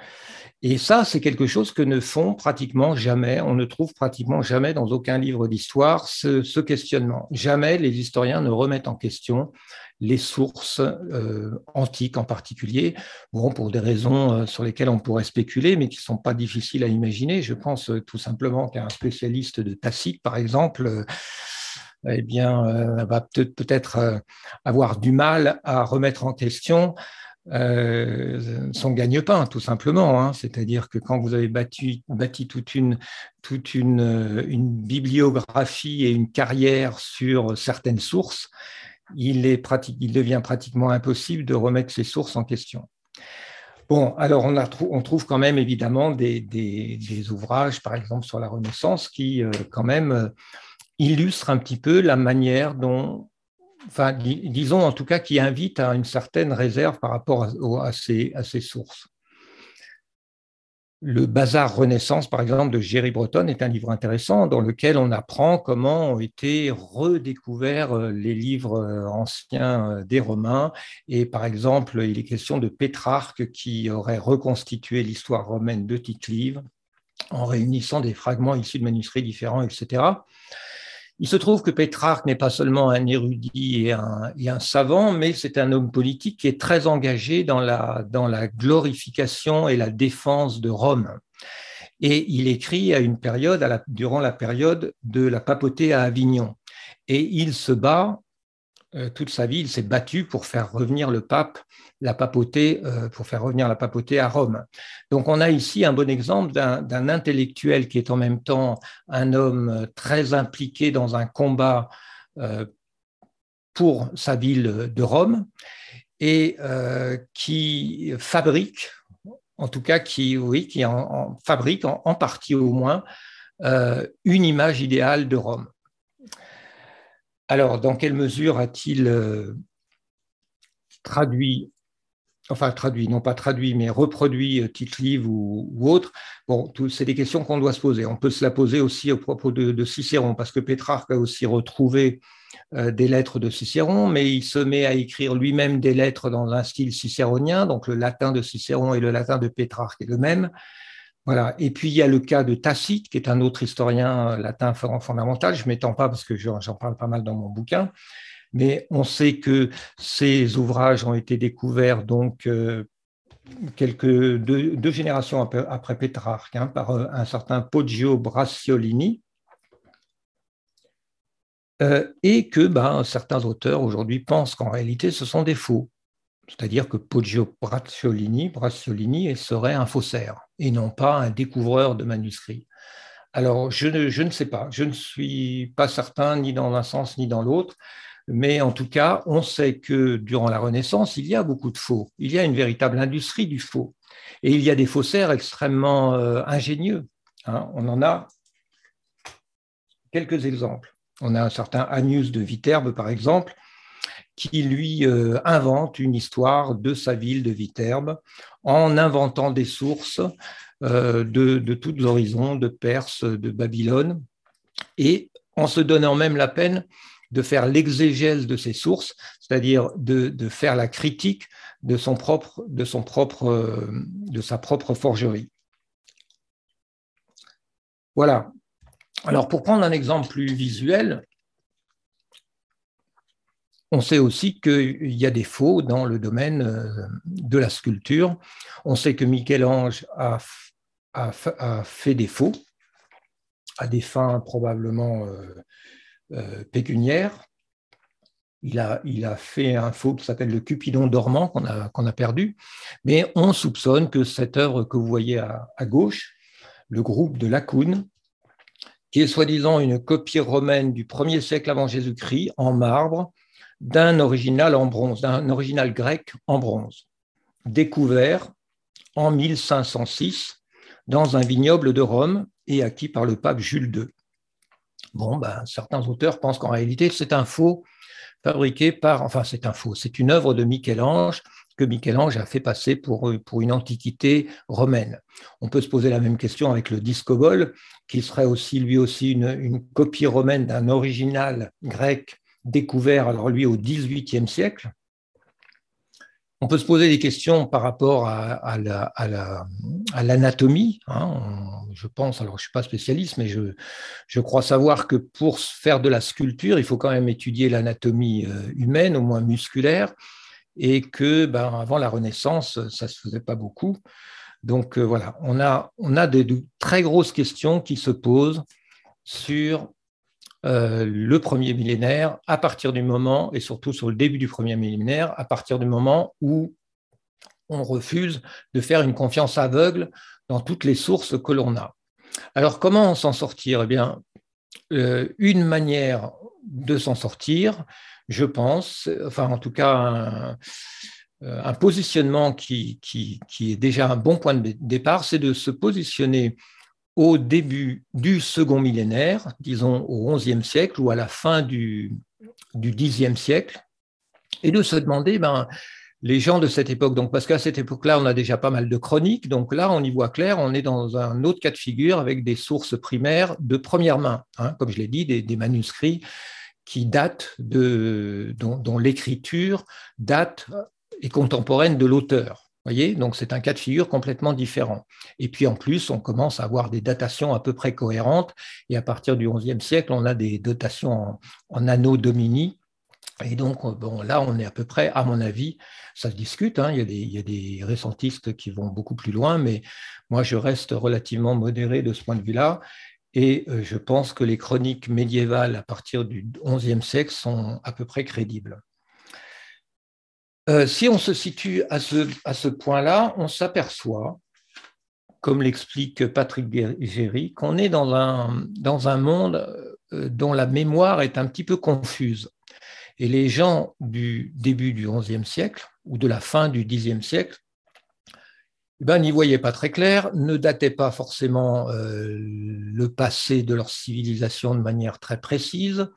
Et ça, c'est quelque chose que ne font pratiquement jamais, on ne trouve pratiquement jamais dans aucun livre d'histoire ce, questionnement. Jamais les historiens ne remettent en question les sources euh, antiques en particulier, pour des raisons euh, sur lesquelles on pourrait spéculer, mais qui ne sont pas difficiles à imaginer. Je pense euh, tout simplement qu'un spécialiste de Tacite, par exemple, eh bien, va peut-être avoir du mal à remettre en question euh, son gagne-pain, tout simplement. Hein. C'est-à-dire que quand vous avez bâti toute, une, toute une, bibliographie et une carrière sur certaines sources, il, est il devient pratiquement impossible de remettre ces sources en question. Bon, alors on, on trouve quand même évidemment des, ouvrages, par exemple sur la Renaissance, qui euh, quand même euh, illustrent un petit peu la manière dont disons en tout cas, qui invite à une certaine réserve par rapport à, ces, sources. Le Bazar Renaissance, par exemple, de Jerry Breton est un livre intéressant dans lequel on apprend comment ont été redécouverts euh, les livres euh, anciens euh, des Romains. Et par exemple, il est question de Pétrarque qui aurait reconstitué l'histoire romaine de tite en réunissant des fragments issus de manuscrits différents, etc. Il se trouve que Pétrarque n'est pas seulement un érudit et un, savant, mais c'est un homme politique qui est très engagé dans la, dans la glorification et la défense de Rome. Et il écrit à une période, durant la période de la papauté à Avignon. Et il se bat toute sa vie, il s'est battu pour faire revenir le pape, la papauté, euh, pour faire revenir la papauté à Rome. Donc on a ici un bon exemple d'un intellectuel qui est en même temps un homme très impliqué dans un combat euh, pour sa ville de Rome et qui fabrique, en tout cas qui, oui, qui fabrique en, partie au moins une image idéale de Rome. Alors, dans quelle mesure a-t-il euh, traduit, enfin traduit, non pas traduit, mais reproduit euh, tite ou, ou, autre? Bon, c'est des questions qu'on doit se poser. On peut se la poser aussi au propos de, Cicéron, parce que Pétrarque a aussi retrouvé euh, des lettres de Cicéron, mais il se met à écrire lui-même des lettres dans un style cicéronien, donc le latin de Cicéron et le latin de Pétrarque est le même. Voilà. Et puis il y a le cas de Tacite, qui est un autre historien euh, latin fondamental. Je ne m'étends pas parce que j'en parle pas mal dans mon bouquin, mais on sait que ces ouvrages ont été découverts donc euh, deux, générations après, Pétrarque hein, par euh, un certain Poggio Bracciolini. et que ben, certains auteurs aujourd'hui pensent qu'en réalité ce sont des faux. C'est-à-dire que Poggio Bracciolini, Bracciolini serait un faussaire et non pas un découvreur de manuscrits. Alors, je ne, je ne, sais pas, je ne suis pas certain ni dans un sens ni dans l'autre, mais en tout cas, on sait que durant la Renaissance, il y a beaucoup de faux. Il y a une véritable industrie du faux. Et il y a des faussaires extrêmement euh, ingénieux. Hein. On en a quelques exemples. On a un certain Agnus de Viterbe, par exemple, qui lui euh, invente une histoire de sa ville de Viterbe en inventant des sources euh, de, de tous horizons, de Perse, de Babylone, et en se donnant même la peine de faire l'exégèse de ces sources, c'est-à-dire de, faire la critique euh, de sa propre forgerie. Voilà. Alors, pour prendre un exemple plus visuel, On sait aussi qu'il y a des faux dans le domaine euh, de la sculpture. On sait que Michel-Ange a, fait des faux à des fins probablement pécuniaires. Il a, il a, fait un faux qui s'appelle le Cupidon dormant qu'on a, perdu, mais on soupçonne que cette œuvre que vous voyez à, gauche, le groupe de Lacoune, qui est soi-disant une copie romaine du 1er siècle avant Jésus-Christ en marbre d'un original en bronze, d'un original grec en bronze, découvert en 1506 dans un vignoble de Rome et acquis par le pape Jules II. Bon, ben, certains auteurs pensent qu'en réalité, c'est un faux fabriqué par, enfin c'est un faux, c'est une œuvre de Michel-Ange que Michel-Ange a fait passer pour, pour une antiquité romaine. On peut se poser la même question avec le discobole, qui serait aussi lui aussi une, une copie romaine d'un original grec découvert, alors lui, au XVIIIe siècle. On peut se poser des questions par rapport à, l'anatomie. Hein. Je pense, alors je ne suis pas spécialiste, mais je, je, crois savoir que pour faire de la sculpture, il faut quand même étudier l'anatomie euh, humaine, au moins musculaire, et que ben, avant la Renaissance, ça ne se faisait pas beaucoup. Donc euh, voilà, on a, on a de très grosses questions qui se posent sur euh, le premier millénaire à partir du moment, et surtout sur le début du premier millénaire, à partir du moment où on refuse de faire une confiance aveugle dans toutes les sources que l'on a. Alors comment s'en sortir? Eh bien, euh, une manière de s'en sortir, je pense, enfin en tout cas un, euh, positionnement qui, qui, est déjà un bon point de départ, c'est de se positionner au début du second millénaire, disons au XIe siècle ou à la fin du, Xe siècle, et de se demander, ben, les gens de cette époque, donc parce qu'à cette époque-là, on a déjà pas mal de chroniques, donc là, on y voit clair, on est dans un autre cas de figure avec des sources primaires de première main, hein, comme je l'ai dit, des, manuscrits qui datent de, dont l'écriture date et contemporaine de l'auteur voyez, donc c'est un cas de figure complètement différent. Et puis en plus, on commence à avoir des datations à peu près cohérentes. Et à partir du XIe siècle, on a des dotations en, anneaux domini. Et donc, bon, là, on est à peu près, à mon avis, ça se discute. Hein, il, y a des, il, y a des, récentistes qui vont beaucoup plus loin, mais moi, je reste relativement modéré de ce point de vue-là. Et euh, je pense que les chroniques médiévales à partir du XIe siècle sont à peu près crédibles. Euh, si on se situe à ce, à ce point-là, on s'aperçoit, comme l'explique Patrick Géry, qu'on est dans un, dans un monde euh, dont la mémoire est un petit peu confuse. Et les gens du début du XIe siècle ou de la fin du Xe siècle eh ben, n'y voyaient pas très clair, ne dataient pas forcément euh, le passé de leur civilisation de manière très précise,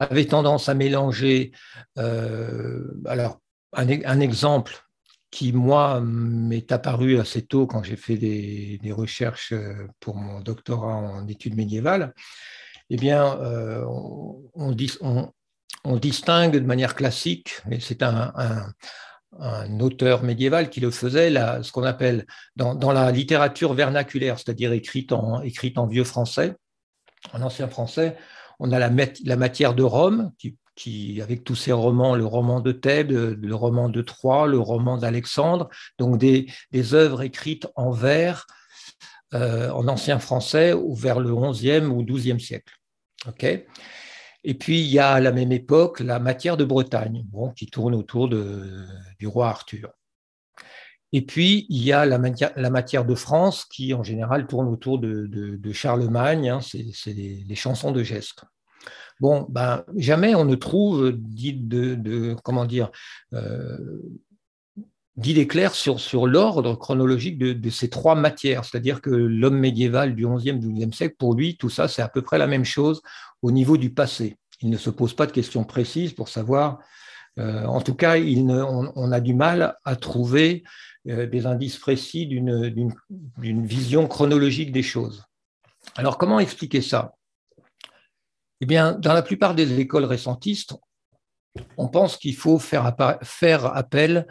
avaient tendance à mélanger, alors un, exemple qui, moi, m'est apparu assez tôt quand j'ai fait des, recherches euh, pour mon doctorat en études médiévales, eh bien, euh, on, distingue de manière classique, et c'est un, auteur médiéval qui le faisait, ce qu'on appelle dans, la littérature vernaculaire, c'est-à-dire écrite en, écrite en vieux français, en ancien français, on a la, la matière de Rome, qui qui, avec tous ces romans, le roman de Thèbes, le roman de Troie, le roman d'Alexandre, donc des, œuvres écrites en vers, euh, en ancien français, ou vers le 11e ou 12e siècle. et puis, il y a à la même époque la matière de Bretagne, bon, qui tourne autour du roi Arthur. Et puis, il y a la matière, de France, qui en général tourne autour de, de, Charlemagne, hein, c'est les chansons de gestes. Bon, ben, jamais on ne trouve d'idée de, dire, euh, claires sur, l'ordre chronologique de, ces trois matières. C'est-à-dire que l'homme médiéval du XIe, XIIe siècle, pour lui, tout ça, c'est à peu près la même chose au niveau du passé. Il ne se pose pas de questions précises pour savoir. Euh, en tout cas, on, a du mal à trouver euh, des indices précis d'une vision chronologique des choses. Alors, comment expliquer ça? Eh bien, dans la plupart des écoles récentistes, on pense qu'il faut faire, appel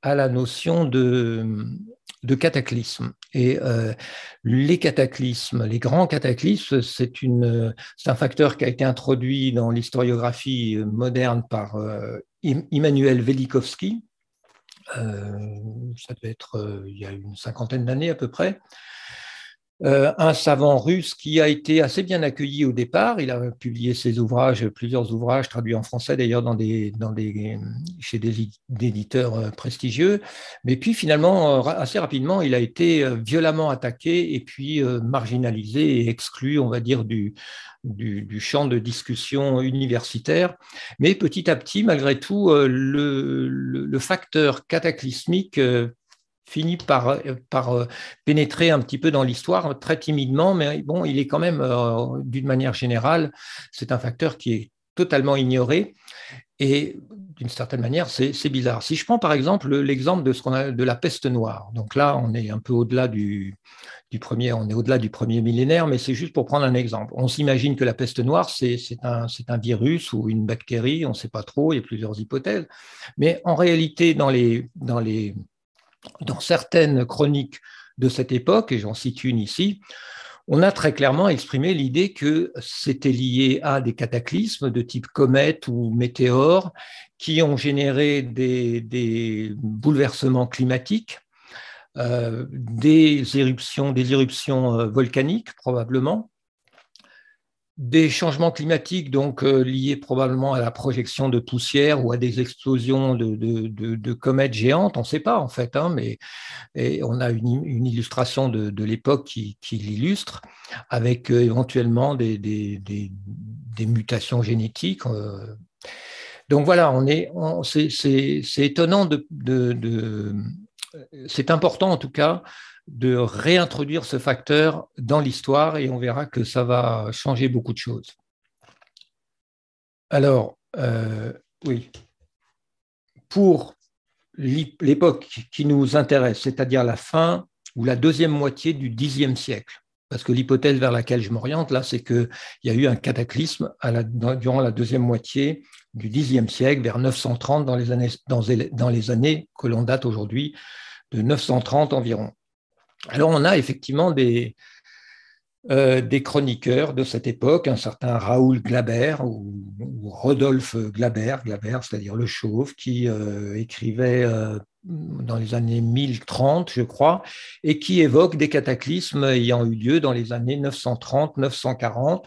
à la notion de, cataclysme. Et euh, les cataclysmes, les grands cataclysmes, c'est un facteur qui a été introduit dans l'historiographie moderne par euh, Immanuel Velikovsky, ça devait être il y a une cinquantaine d'années à peu près, euh, un savant russe qui a été assez bien accueilli au départ. Il a publié ses ouvrages, plusieurs ouvrages traduits en français d'ailleurs dans des, chez des, éditeurs euh, prestigieux. Mais puis finalement, euh, assez rapidement, il a été violemment attaqué et puis marginalisé et exclu, on va dire, du, champ de discussion universitaire. Mais petit à petit, malgré tout, le facteur cataclysmique finit par, par euh, pénétrer un petit peu dans l'histoire très timidement, mais bon, il est quand même, euh, d'une manière générale, c'est un facteur qui est totalement ignoré. Et d'une certaine manière, c'est bizarre. Si je prends par exemple l'exemple de, ce qu'on a, de la peste noire, donc là, on est un peu au-delà du, du, premier, on est au-delà du premier millénaire, mais c'est juste pour prendre un exemple. On s'imagine que la peste noire, c'est un, un virus ou une bactérie, on ne sait pas trop, il y a plusieurs hypothèses. Mais en réalité, dans les, dans les dans certaines chroniques de cette époque, et j'en cite une ici, on a très clairement exprimé l'idée que c'était lié à des cataclysmes de type comète ou météore qui ont généré des, bouleversements climatiques, euh, des éruptions, euh, volcaniques probablement, des changements climatiques donc euh, liés probablement à la projection de poussière ou à des explosions de, comètes géantes, on ne sait pas en fait, hein, mais on a une, illustration de, l'époque qui, l'illustre, avec euh, éventuellement des, mutations génétiques. Euh. Donc voilà, on est, c'est étonnant c'est important en tout cas de réintroduire ce facteur dans l'histoire et on verra que ça va changer beaucoup de choses. Alors, euh, oui, pour l'époque qui nous intéresse, c'est-à-dire la fin ou la deuxième moitié du Xe siècle, parce que l'hypothèse vers laquelle je m'oriente là, c'est qu'il y a eu un cataclysme durant la deuxième moitié du Xe siècle, vers 930 dans les années, dans les années que l'on date aujourd'hui de 930 environ. Alors on a effectivement des, euh, des chroniqueurs de cette époque, un certain Raoul Glaber ou, Rodolphe Glaber, Glaber c'est-à-dire le chauve, qui euh, écrivait euh, dans les années 1030, je crois, et qui évoque des cataclysmes ayant eu lieu dans les années 930-940.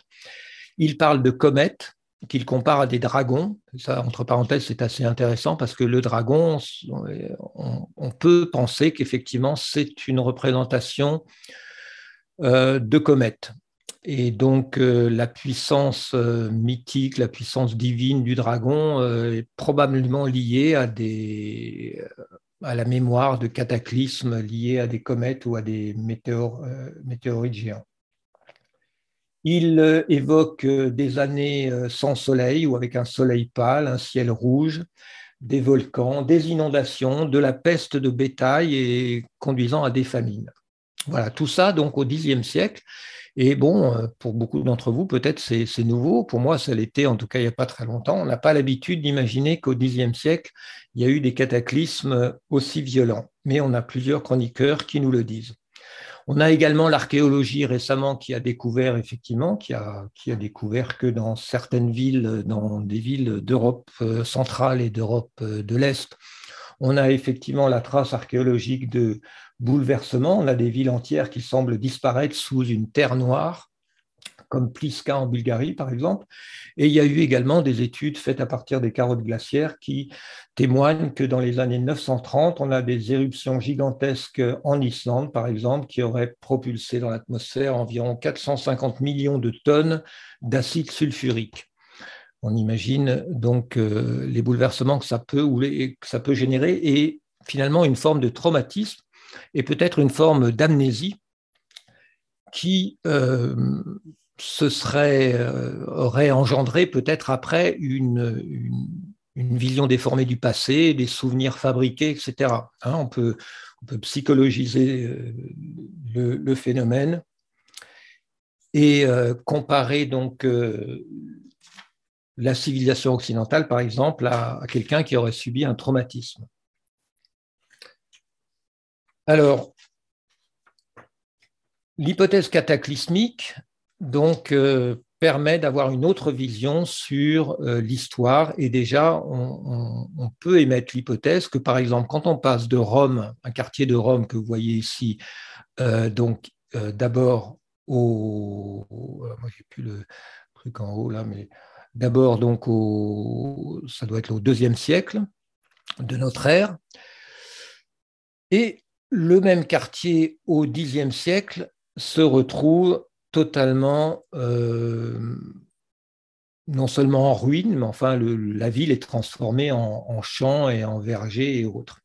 Il parle de comètes, qu'il compare à des dragons. Ça, entre parenthèses, c'est assez intéressant parce que le dragon, on, peut penser qu'effectivement, c'est une représentation euh, de comète. Et donc, euh, la puissance euh, mythique, la puissance divine du dragon est probablement liée à, la mémoire de cataclysmes liés à des comètes ou à des météorites géants. Il euh, évoque euh, des années euh, sans soleil ou avec un soleil pâle, un ciel rouge, des volcans, des inondations, de la peste de bétail et conduisant à des famines. Voilà, tout ça donc au Xe siècle. Et bon, pour beaucoup d'entre vous, peut-être c'est nouveau. Pour moi, ça l'était en tout cas il n'y a pas très longtemps. On n'a pas l'habitude d'imaginer qu'au Xe siècle, il y a eu des cataclysmes aussi violents. Mais on a plusieurs chroniqueurs qui nous le disent. On a également l'archéologie récemment qui a découvert, effectivement, qui a, découvert que dans certaines villes, dans des villes d'Europe euh, centrale et d'Europe euh, de l'Est, on a effectivement la trace archéologique de bouleversements. On a des villes entières qui semblent disparaître sous une terre noire comme Pliska en Bulgarie, par exemple. Et il y a eu également des études faites à partir des carottes glaciaires qui témoignent que dans les années 930, on a des éruptions gigantesques en Islande, par exemple, qui auraient propulsé dans l'atmosphère environ 450 millions de tonnes d'acide sulfurique. On imagine donc euh, les bouleversements que ça peut, que ça peut générer et finalement une forme de traumatisme et peut-être une forme d'amnésie qui euh, ce serait, euh, aurait engendré peut-être après une, vision déformée du passé, des souvenirs fabriqués, etc. Hein, on, peut, psychologiser euh, le, phénomène et euh, comparer donc la civilisation occidentale, par exemple, à, quelqu'un qui aurait subi un traumatisme. Alors, l'hypothèse cataclysmique, donc, euh, permet d'avoir une autre vision sur l'histoire. Et déjà, on, peut émettre l'hypothèse que, par exemple, quand on passe de Rome, un quartier de Rome que vous voyez ici, donc d'abord au... Moi, j'ai plus le truc en haut là, mais d'abord donc au... ça doit être au deuxième siècle de notre ère. Et le même quartier au Xe siècle se retrouve totalement, euh, non seulement en ruine, mais enfin la ville est transformée en, champs et en vergers et autres.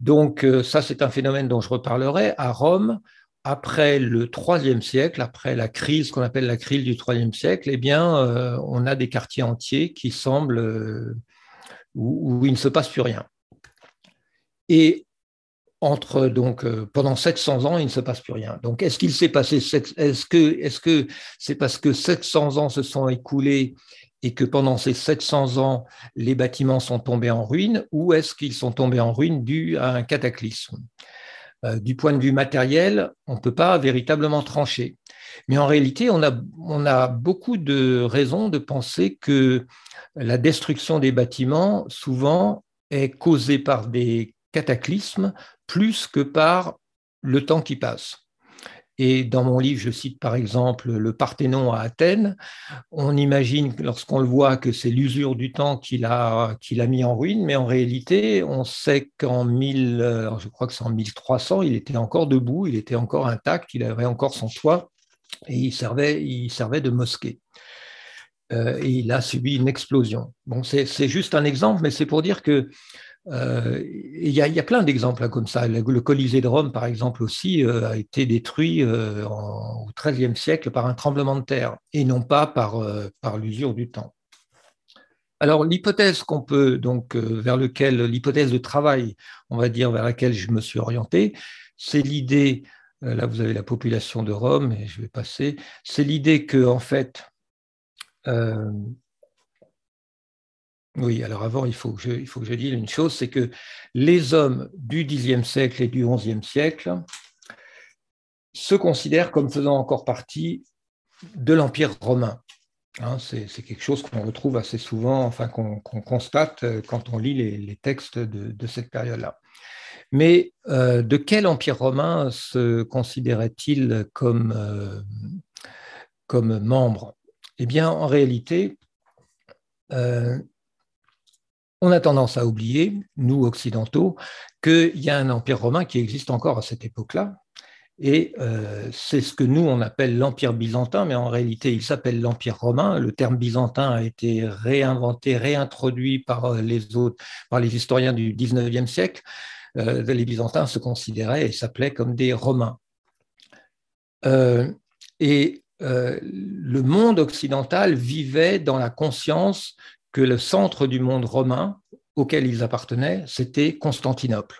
Donc euh, ça, c'est un phénomène dont je reparlerai. À Rome, après le IIIe siècle, après la crise qu'on appelle la crise du IIIe siècle, eh bien, euh, on a des quartiers entiers qui semblent où, où, il ne se passe plus rien. Et entre donc euh, pendant 700 ans, il ne se passe plus rien. Donc, est-ce qu'il s'est passé Est-ce que est-ce c'est parce que 700 ans se sont écoulés et que pendant ces 700 ans, les bâtiments sont tombés en ruine, ou est-ce qu'ils sont tombés en ruine dû à un cataclysme? Euh, Du point de vue matériel, on ne peut pas véritablement trancher. Mais en réalité, a, on a beaucoup de raisons de penser que la destruction des bâtiments, souvent, est causée par des cataclysmes plus que par le temps qui passe. Et dans mon livre, je cite par exemple le Parthénon à Athènes. On imagine, lorsqu'on le voit, que c'est l'usure du temps qu'il a, qu'il a mis en ruine, mais en réalité, on sait qu'en 1000, je crois que c'est en 1300, il était encore debout, il était encore intact, il avait encore son toit et il servait, il servait de mosquée. Euh, et il a subi une explosion. Bon, c'est juste un exemple, mais c'est pour dire que euh, il y, a plein d'exemples hein, comme ça. Le, Colisée de Rome, par exemple, aussi euh, a été détruit euh, au XIIIe siècle par un tremblement de terre et non pas par, l'usure du temps. Alors l'hypothèse qu'on peut donc vers lequel l'hypothèse de travail, on va dire vers laquelle je me suis orienté, c'est l'idée. Là, vous avez la population de Rome, et je vais passer. C'est l'idée que en fait, oui, alors avant, il faut que je, dise une chose, c'est que les hommes du Xe siècle et du XIe siècle se considèrent comme faisant encore partie de l'Empire romain. Hein, c'est quelque chose qu'on retrouve assez souvent, enfin qu'on constate euh, quand on lit les, textes de, cette période-là. Mais euh, de quel empire romain se considérait-il comme, euh, comme membre? Eh bien, en réalité, on a tendance à oublier, nous occidentaux, qu'il y a un empire romain qui existe encore à cette époque-là. Et euh, c'est ce que nous, on appelle l'empire byzantin, mais en réalité, il s'appelle l'empire romain. Le terme byzantin a été réinventé, réintroduit par euh, les autres, par les historiens du 19e siècle. Euh, les Byzantins se considéraient et s'appelaient comme des Romains. et le monde occidental vivait dans la conscience que le centre du monde romain auquel ils appartenaient, c'était Constantinople.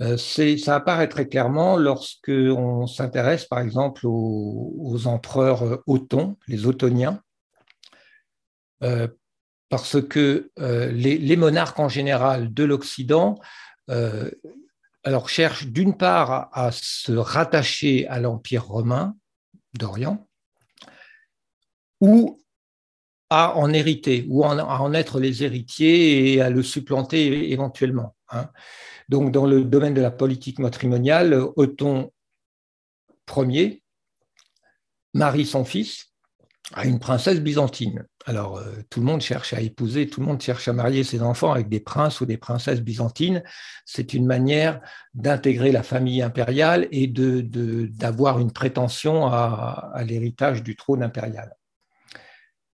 Euh, ça apparaît très clairement lorsque on s'intéresse, par exemple, aux, empereurs otons, les ottoniens, euh, parce que euh, les, monarques en général de l'Occident alors cherchent d'une part à, se rattacher à l'Empire romain d'Orient, ou à en hériter ou à en être les héritiers et à le supplanter éventuellement. Hein. Donc, dans le domaine de la politique matrimoniale, Othon Ier marie son fils à une princesse byzantine. Alors, euh, tout le monde cherche à épouser, tout le monde cherche à marier ses enfants avec des princes ou des princesses byzantines. C'est une manière d'intégrer la famille impériale et d'avoir une prétention à l'héritage du trône impérial.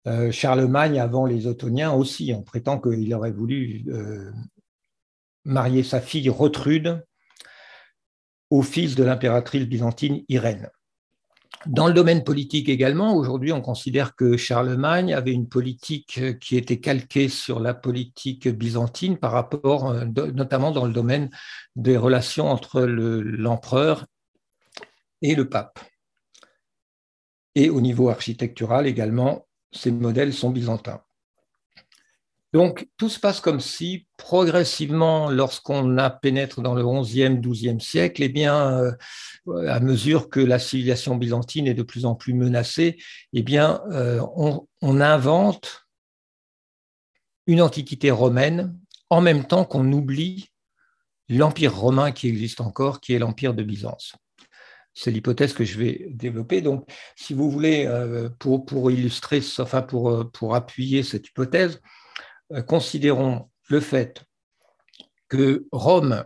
Euh, Charlemagne, avant les Ottoniens aussi, on prétend qu'il aurait voulu euh, marier sa fille Rotrude au fils de l'impératrice byzantine Irène. Dans le domaine politique également, aujourd'hui, on considère que Charlemagne avait une politique qui était calquée sur la politique byzantine par rapport, euh, notamment dans le domaine des relations entre l'empereur et le pape. Et au niveau architectural également, ces modèles sont byzantins. Donc, tout se passe comme si, progressivement, lorsqu'on pénètre dans le 11e, 12e siècle, eh bien, euh, à mesure que la civilisation byzantine est de plus en plus menacée, eh bien, euh, on, on invente une antiquité romaine en même temps qu'on oublie l'empire romain qui existe encore, qui est l'empire de Byzance. C'est l'hypothèse que je vais développer. Donc, si vous voulez, euh, pour, illustrer, enfin pour, pour appuyer cette hypothèse, euh, considérons le fait que Rome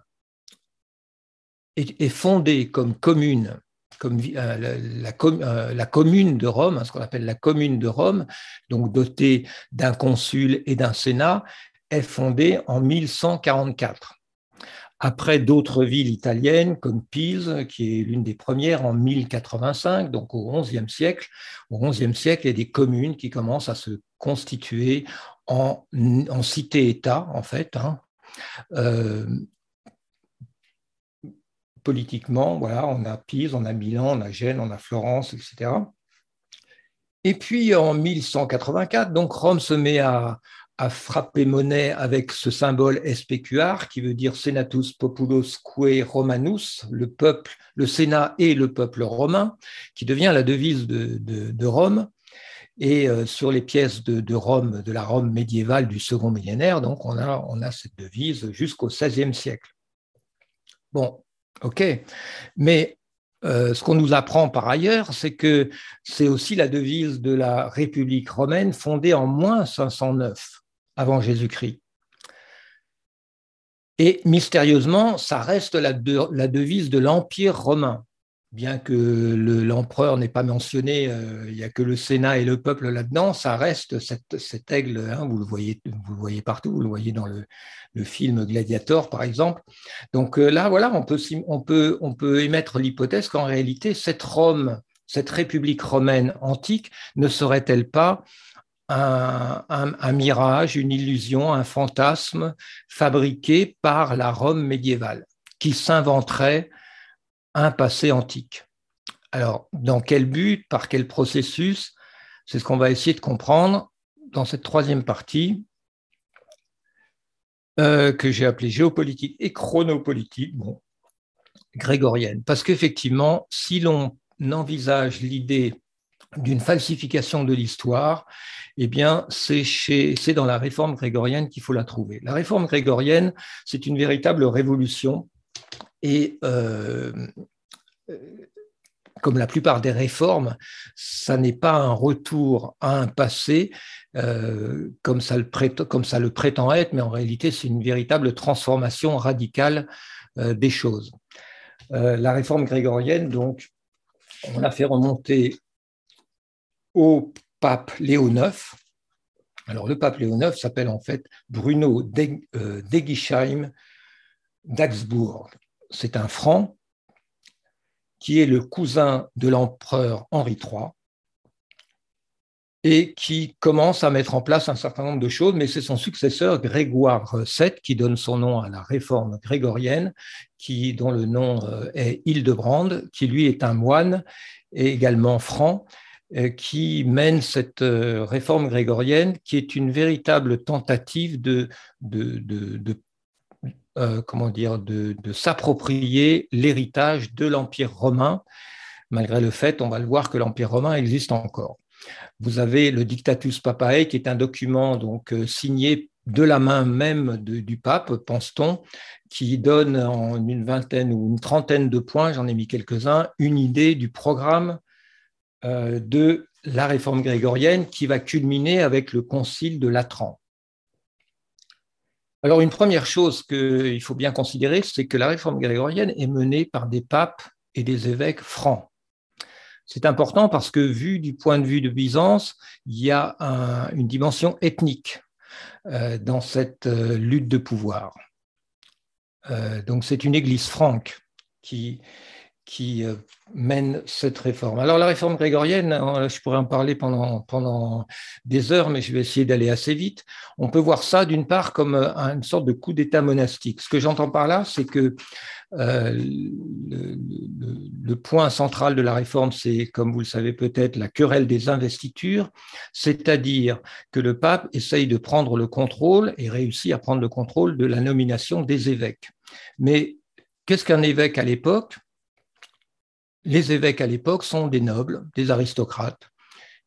est, fondée comme commune, comme euh, euh, la, commune de Rome, ce qu'on appelle la commune de Rome, donc dotée d'un consul et d'un sénat, est fondée en 1144. Après d'autres villes italiennes comme Pise, qui est l'une des premières en 1085, donc au XIe siècle, au XIe siècle, il y a des communes qui commencent à se constituer en, cité-État, en fait. Hein. Euh, politiquement, voilà, on a Pise, on a Milan, on a Gênes, on a Florence, etc. Et puis en 1184, donc Rome se met à, frapper monnaie avec ce symbole SPQR qui veut dire Senatus Populos Que Romanus, le peuple, le Sénat et le peuple romain, qui devient la devise de Rome. Et euh, sur les pièces de, Rome, de la Rome médiévale du second millénaire, donc on a, on a cette devise jusqu'au XVIe siècle. Bon, ok. Mais euh, ce qu'on nous apprend par ailleurs, c'est que c'est aussi la devise de la République romaine fondée en moins 509 avant Jésus-Christ. Et mystérieusement, ça reste la devise de l'Empire romain bien que l'empereur n'ait pas mentionné, euh, il n'y a que le Sénat et le peuple là-dedans, ça reste cet aigle, hein, vous, le voyez, vous le voyez partout, vous le voyez dans le, film Gladiator par exemple. Donc euh, là, voilà, on peut émettre l'hypothèse qu'en réalité, cette Rome, cette République romaine antique ne serait-elle pas un, mirage, une illusion, un fantasme fabriqué par la Rome médiévale, qui s'inventerait un passé antique. Alors, dans quel but, par quel processus C'est ce qu'on va essayer de comprendre dans cette troisième partie euh, que j'ai appelée géopolitique et chronopolitique, bon, grégorienne. Parce qu'effectivement, si l'on envisage l'idée d'une falsification de l'histoire, eh bien, c'est dans la réforme grégorienne qu'il faut la trouver. La réforme grégorienne, c'est une véritable révolution et euh, comme la plupart des réformes, ça n'est pas un retour à un passé euh, comme, ça le prétend, être, mais en réalité, c'est une véritable transformation radicale euh, des choses. la réforme grégorienne, donc, on l'a fait remonter au pape Léo IX. Alors, le pape Léo IX s'appelle en fait Bruno d'Egisheim d'Augsbourg c'est un franc qui est le cousin de l'empereur Henri III et qui commence à mettre en place un certain nombre de choses, mais c'est son successeur Grégoire VII qui donne son nom à la réforme grégorienne, qui, dont le nom euh, est Hildebrand, qui lui est un moine et également franc, euh, qui mène cette euh, réforme grégorienne, qui est une véritable tentative de, de, de euh, comment dire, de, s'approprier l'héritage de l'Empire romain, malgré le fait, on va le voir, que l'Empire romain existe encore. Vous avez le Dictatus Papae, qui est un document donc euh, signé de la main même du pape, pense-t-on, qui donne en une vingtaine ou une trentaine de points, j'en ai mis quelques-uns, une idée du programme euh, de la réforme grégorienne qui va culminer avec le concile de Latran. Alors, une première chose qu'il faut bien considérer, c'est que la réforme grégorienne est menée par des papes et des évêques francs. C'est important parce que, vu du point de vue de Byzance, il y a une dimension ethnique euh, dans cette euh, lutte de pouvoir. Euh, donc, c'est une église franque qui, qui euh, mène cette réforme. Alors la réforme grégorienne, hein, je pourrais en parler pendant, pendant des heures, mais je vais essayer d'aller assez vite. On peut voir ça d'une part comme euh, une sorte de coup d'État monastique. Ce que j'entends par là, c'est que euh, le, le, point central de la réforme, c'est, comme vous le savez peut-être, la querelle des investitures, c'est-à-dire que le pape essaye de prendre le contrôle et réussit à prendre le contrôle de la nomination des évêques. Mais qu'est-ce qu'un évêque à l'époque? Les évêques à l'époque sont des nobles, des aristocrates,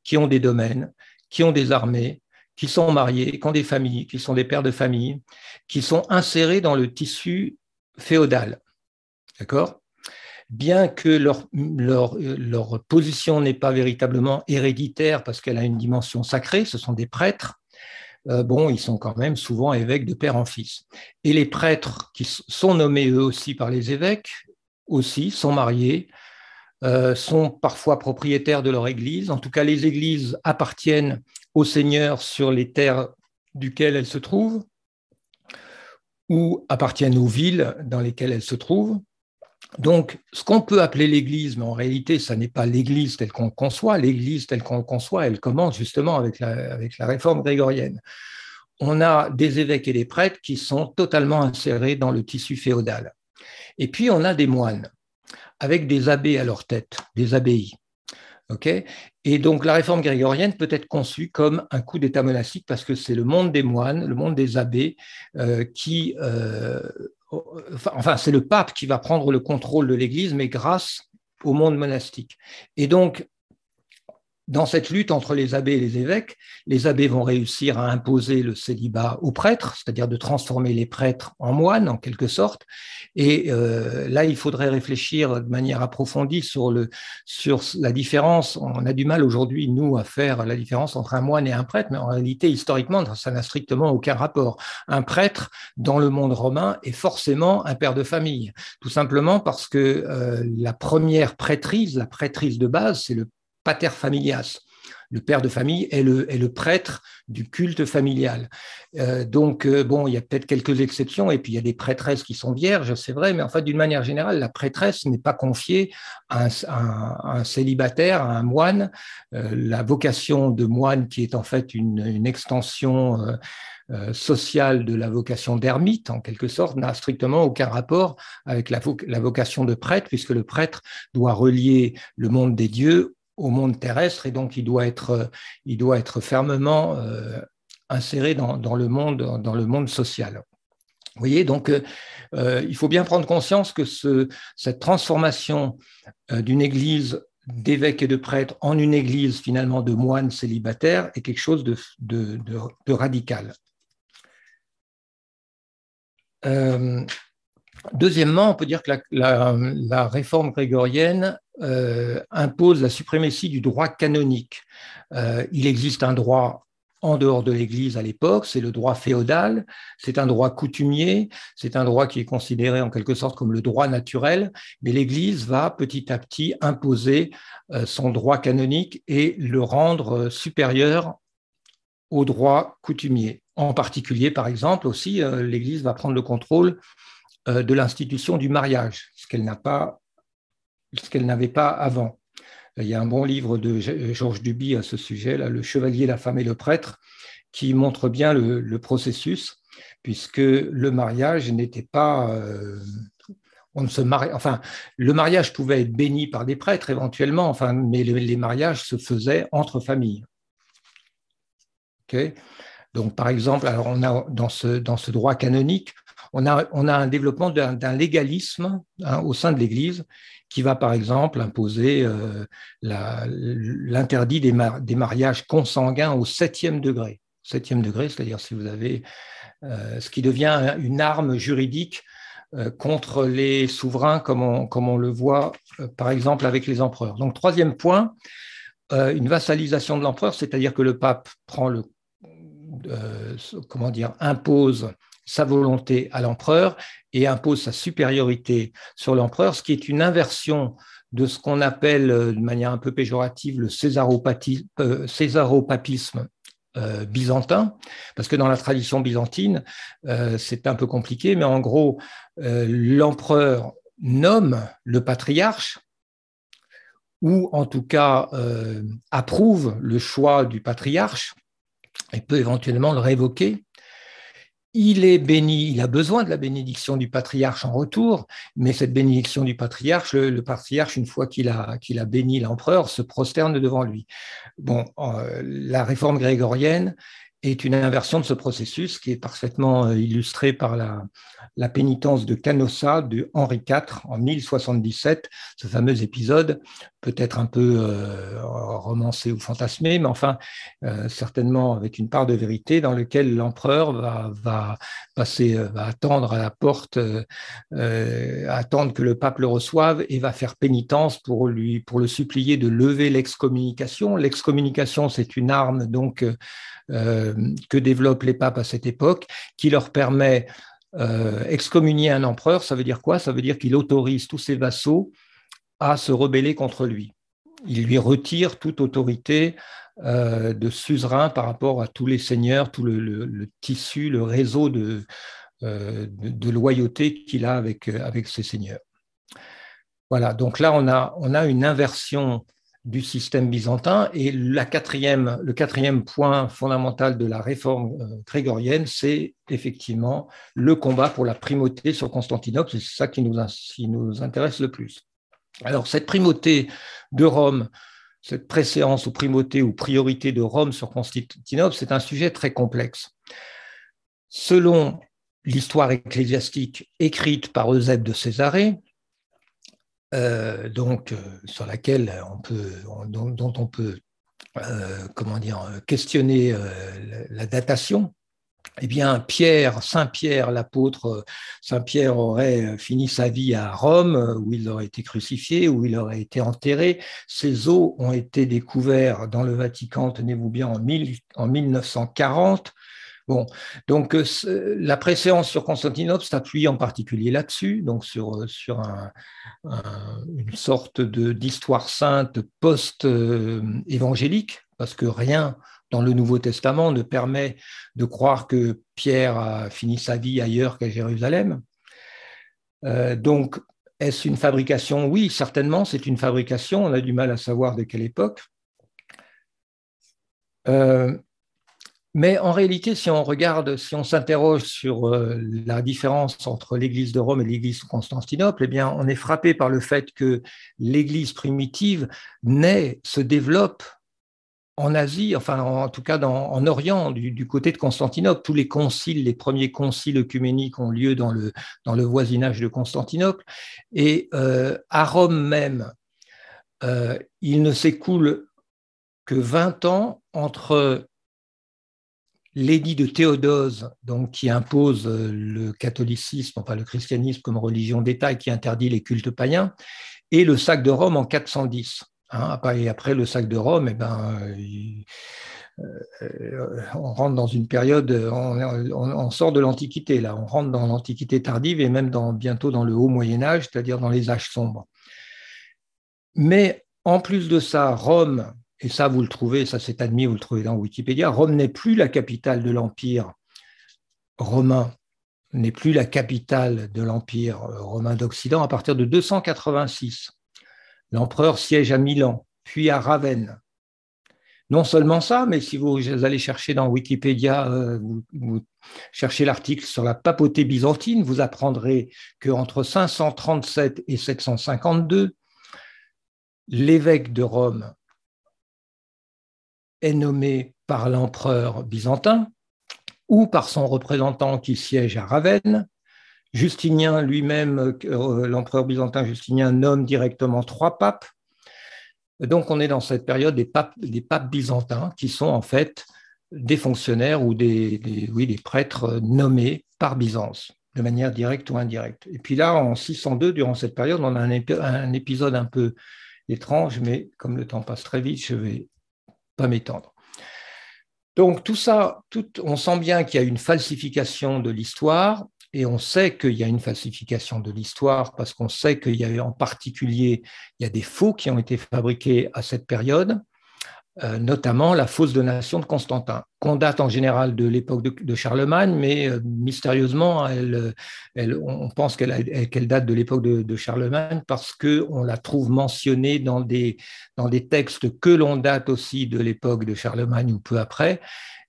qui ont des domaines, qui ont des armées, qui sont mariés, qui ont des familles, qui sont des pères de famille, qui sont insérés dans le tissu féodal. D'accord? Bien que leur, position n'est pas véritablement héréditaire parce qu'elle a une dimension sacrée, ce sont des prêtres, euh, ils sont quand même souvent évêques de père en fils. Et les prêtres qui sont nommés eux aussi par les évêques, aussi, sont mariés, euh, sont parfois propriétaires de leur église. En tout cas, les églises appartiennent au Seigneur sur les terres duquel elles se trouvent ou appartiennent aux villes dans lesquelles elles se trouvent. Donc, ce qu'on peut appeler l'Église, mais en réalité, ce n'est pas l'Église telle qu'on conçoit. L'Église telle qu'on conçoit, elle commence justement avec la, avec la réforme grégorienne. On a des évêques et des prêtres qui sont totalement insérés dans le tissu féodal. Et puis, on a des moines avec des abbés à leur tête, des abbayes. et donc la réforme grégorienne peut être conçue comme un coup d'État monastique parce que c'est le monde des moines, le monde des abbés euh, qui... Euh, enfin, c'est le pape qui va prendre le contrôle de l'Église, mais grâce au monde monastique. Et donc, dans cette lutte entre les abbés et les évêques, les abbés vont réussir à imposer le célibat aux prêtres, c'est-à-dire de transformer les prêtres en moines en quelque sorte. Et euh, là, il faudrait réfléchir de manière approfondie sur, la différence. On a du mal aujourd'hui, nous, à faire la différence entre un moine et un prêtre, mais en réalité, historiquement, ça n'a strictement aucun rapport. Un prêtre, dans le monde romain, est forcément un père de famille, tout simplement parce que euh, la première prêtrise, la prêtrise de base, c'est le pater familias. Le père de famille est le, prêtre du culte familial. Euh, donc, euh, bon, il y a peut-être quelques exceptions, et puis il y a des prêtresses qui sont vierges, c'est vrai, mais en fait, d'une manière générale, la prêtresse n'est pas confiée à un, célibataire, à un moine. Euh, la vocation de moine, qui est en fait une, extension sociale de la vocation d'ermite, en quelque sorte, n'a strictement aucun rapport avec la, vocation de prêtre, puisque le prêtre doit relier le monde des dieux monde terrestre et donc il doit être, être fermement euh, inséré dans, le monde, dans le monde social. Vous voyez, donc euh, il faut bien prendre conscience que ce, cette transformation euh, d'une église d'évêques et de prêtres en une église finalement de moines célibataires est quelque chose de, radical. Deuxièmement, on peut dire que la, réforme grégorienne euh, impose la suprématie du droit canonique. Euh, il existe un droit en dehors de l'Église à l'époque, c'est le droit féodal, c'est un droit coutumier, c'est un droit qui est considéré en quelque sorte comme le droit naturel, mais l'Église va petit à petit imposer euh, son droit canonique et le rendre supérieur au droit coutumier. En particulier, par exemple, aussi, l'Église va prendre le contrôle de l'institution du mariage, ce qu'elle n'a pas, ce qu'elle n'avait pas avant. Il y a un bon livre de Georges Duby à ce sujet, là, Le Chevalier, la femme et le prêtre, qui montre bien le, processus, puisque le mariage n'était pas euh, on ne se marie, enfin, le mariage pouvait être béni par des prêtres éventuellement, enfin, mais les, mariages se faisaient entre familles. Donc, par exemple, alors on a dans ce, dans ce droit canonique, on a, on a un développement d'un légalisme hein, au sein de l'Église qui va, par exemple, imposer euh, l'interdit des, mariages consanguins au septième degré. Septième degré, c'est-à-dire si vous avez euh, ce qui devient une arme juridique euh, contre les souverains, comme on, comme on le voit, par exemple, avec les empereurs. Donc, troisième point, une vassalisation de l'empereur, c'est-à-dire que le pape prend le comment dire, impose sa volonté à l'empereur et impose sa supériorité sur l'empereur, ce qui est une inversion de ce qu'on appelle euh, de manière un peu péjorative le euh, césaropapisme byzantin, parce que dans la tradition byzantine, c'est un peu compliqué, mais en gros, l'empereur nomme le patriarche, ou en tout cas euh, approuve le choix du patriarche et peut éventuellement le révoquer. Il est béni, il a besoin de la bénédiction du patriarche en retour, mais cette bénédiction du patriarche, le, patriarche, une fois qu'il a, qu'il a béni l'empereur, se prosterne devant lui. Bon, euh, la réforme grégorienne est une inversion de ce processus qui est parfaitement euh, illustré par la, la pénitence de Canossa de Henri IV en 1077, ce fameux épisode, peut-être un peu euh, romancé ou fantasmé, mais enfin euh, certainement avec une part de vérité, dans lequel l'empereur va, passer, va attendre à la porte, attendre que le pape le reçoive et va faire pénitence pour lui, pour le supplier de lever l'excommunication. L'excommunication, c'est une arme donc euh, que développent les papes à cette époque, qui leur permet euh, excommunier un empereur, ça veut dire quoi? Ça veut dire qu'il autorise tous ses vassaux à se rebeller contre lui. Il lui retire toute autorité euh, de suzerain par rapport à tous les seigneurs, tout le, tissu, le réseau de, de, loyauté qu'il a avec, avec ses seigneurs. Voilà, donc là, on a, on a une inversion du système byzantin. Et la quatrième, le quatrième point fondamental de la réforme euh, grégorienne, c'est effectivement le combat pour la primauté sur Constantinople. C'est ça qui nous, qui nous intéresse le plus. Alors, cette primauté de Rome, cette préséance ou primauté ou priorité de Rome sur Constantinople, c'est un sujet très complexe. Selon l'histoire ecclésiastique écrite par Eusèbe de Césarée, euh, donc, euh, sur laquelle on peut, dont, on peut euh, questionner la datation, eh bien, Pierre, Saint Pierre, l'apôtre Saint Pierre aurait fini sa vie à Rome, où il aurait été crucifié, où il aurait été enterré. Ses os ont été découverts dans le Vatican, tenez-vous bien, en, en 1940. Bon, donc euh, la préséance sur Constantinople s'appuie en particulier là-dessus, donc euh, sur une sorte d'histoire sainte post-évangélique, parce que rien dans le Nouveau Testament ne permet de croire que Pierre a fini sa vie ailleurs qu'à Jérusalem. Euh, donc, est-ce une fabrication? Oui, certainement, c'est une fabrication. On a du mal à savoir de quelle époque. Mais en réalité, si on regarde, si on s'interroge sur euh, la différence entre l'Église de Rome et l'Église de Constantinople, eh bien, on est frappé par le fait que l'Église primitive naît, se développe en Asie, enfin en tout cas en Orient, du, côté de Constantinople. Tous les conciles, les premiers conciles œcuméniques ont lieu dans le, dans le voisinage de Constantinople. Et euh, à Rome même, euh, il ne s'écoule que 20 ans entre l'édit de Théodose, donc, qui impose euh, le catholicisme, enfin le christianisme comme religion d'État et qui interdit les cultes païens, et le sac de Rome en 410. Hein, et après le sac de Rome, eh ben, euh, euh, on rentre dans une période, on, sort de l'Antiquité, là, on rentre dans l'Antiquité tardive et même bientôt dans le haut Moyen Âge, c'est-à-dire dans les âges sombres. Mais en plus de ça, Rome et ça vous le trouvez, ça c'est admis, vous le trouvez dans Wikipédia, Rome n'est plus la capitale de l'Empire romain, n'est plus la capitale de l'Empire romain d'Occident à partir de 286. L'empereur siège à Milan, puis à Ravenne. Non seulement ça, mais si vous allez chercher dans Wikipédia, euh, vous, cherchez l'article sur la papauté byzantine, vous apprendrez qu'entre 537 et 752, l'évêque de Rome est nommé par l'empereur byzantin ou par son représentant qui siège à Ravenne. Justinien lui-même, euh, l'empereur byzantin Justinien nomme directement trois papes. Donc on est dans cette période des papes, byzantins qui sont en fait des fonctionnaires ou des, oui, des prêtres nommés par Byzance de manière directe ou indirecte. Et puis là, en 602, durant cette période, on a un, épisode un peu étrange, mais comme le temps passe très vite, je vais m'étendre. Donc tout ça, on sent bien qu'il y a une falsification de l'histoire et on sait qu'il y a une falsification de l'histoire parce qu'on sait qu'il y a en particulier il y a des faux qui ont été fabriqués à cette période euh, notamment la fausse donation de Constantin, qu'on date en général de l'époque de, Charlemagne, mais euh, mystérieusement, on pense qu'elle date de l'époque de, Charlemagne parce qu'on la trouve mentionnée dans des, dans des textes que l'on date aussi de l'époque de Charlemagne ou peu après,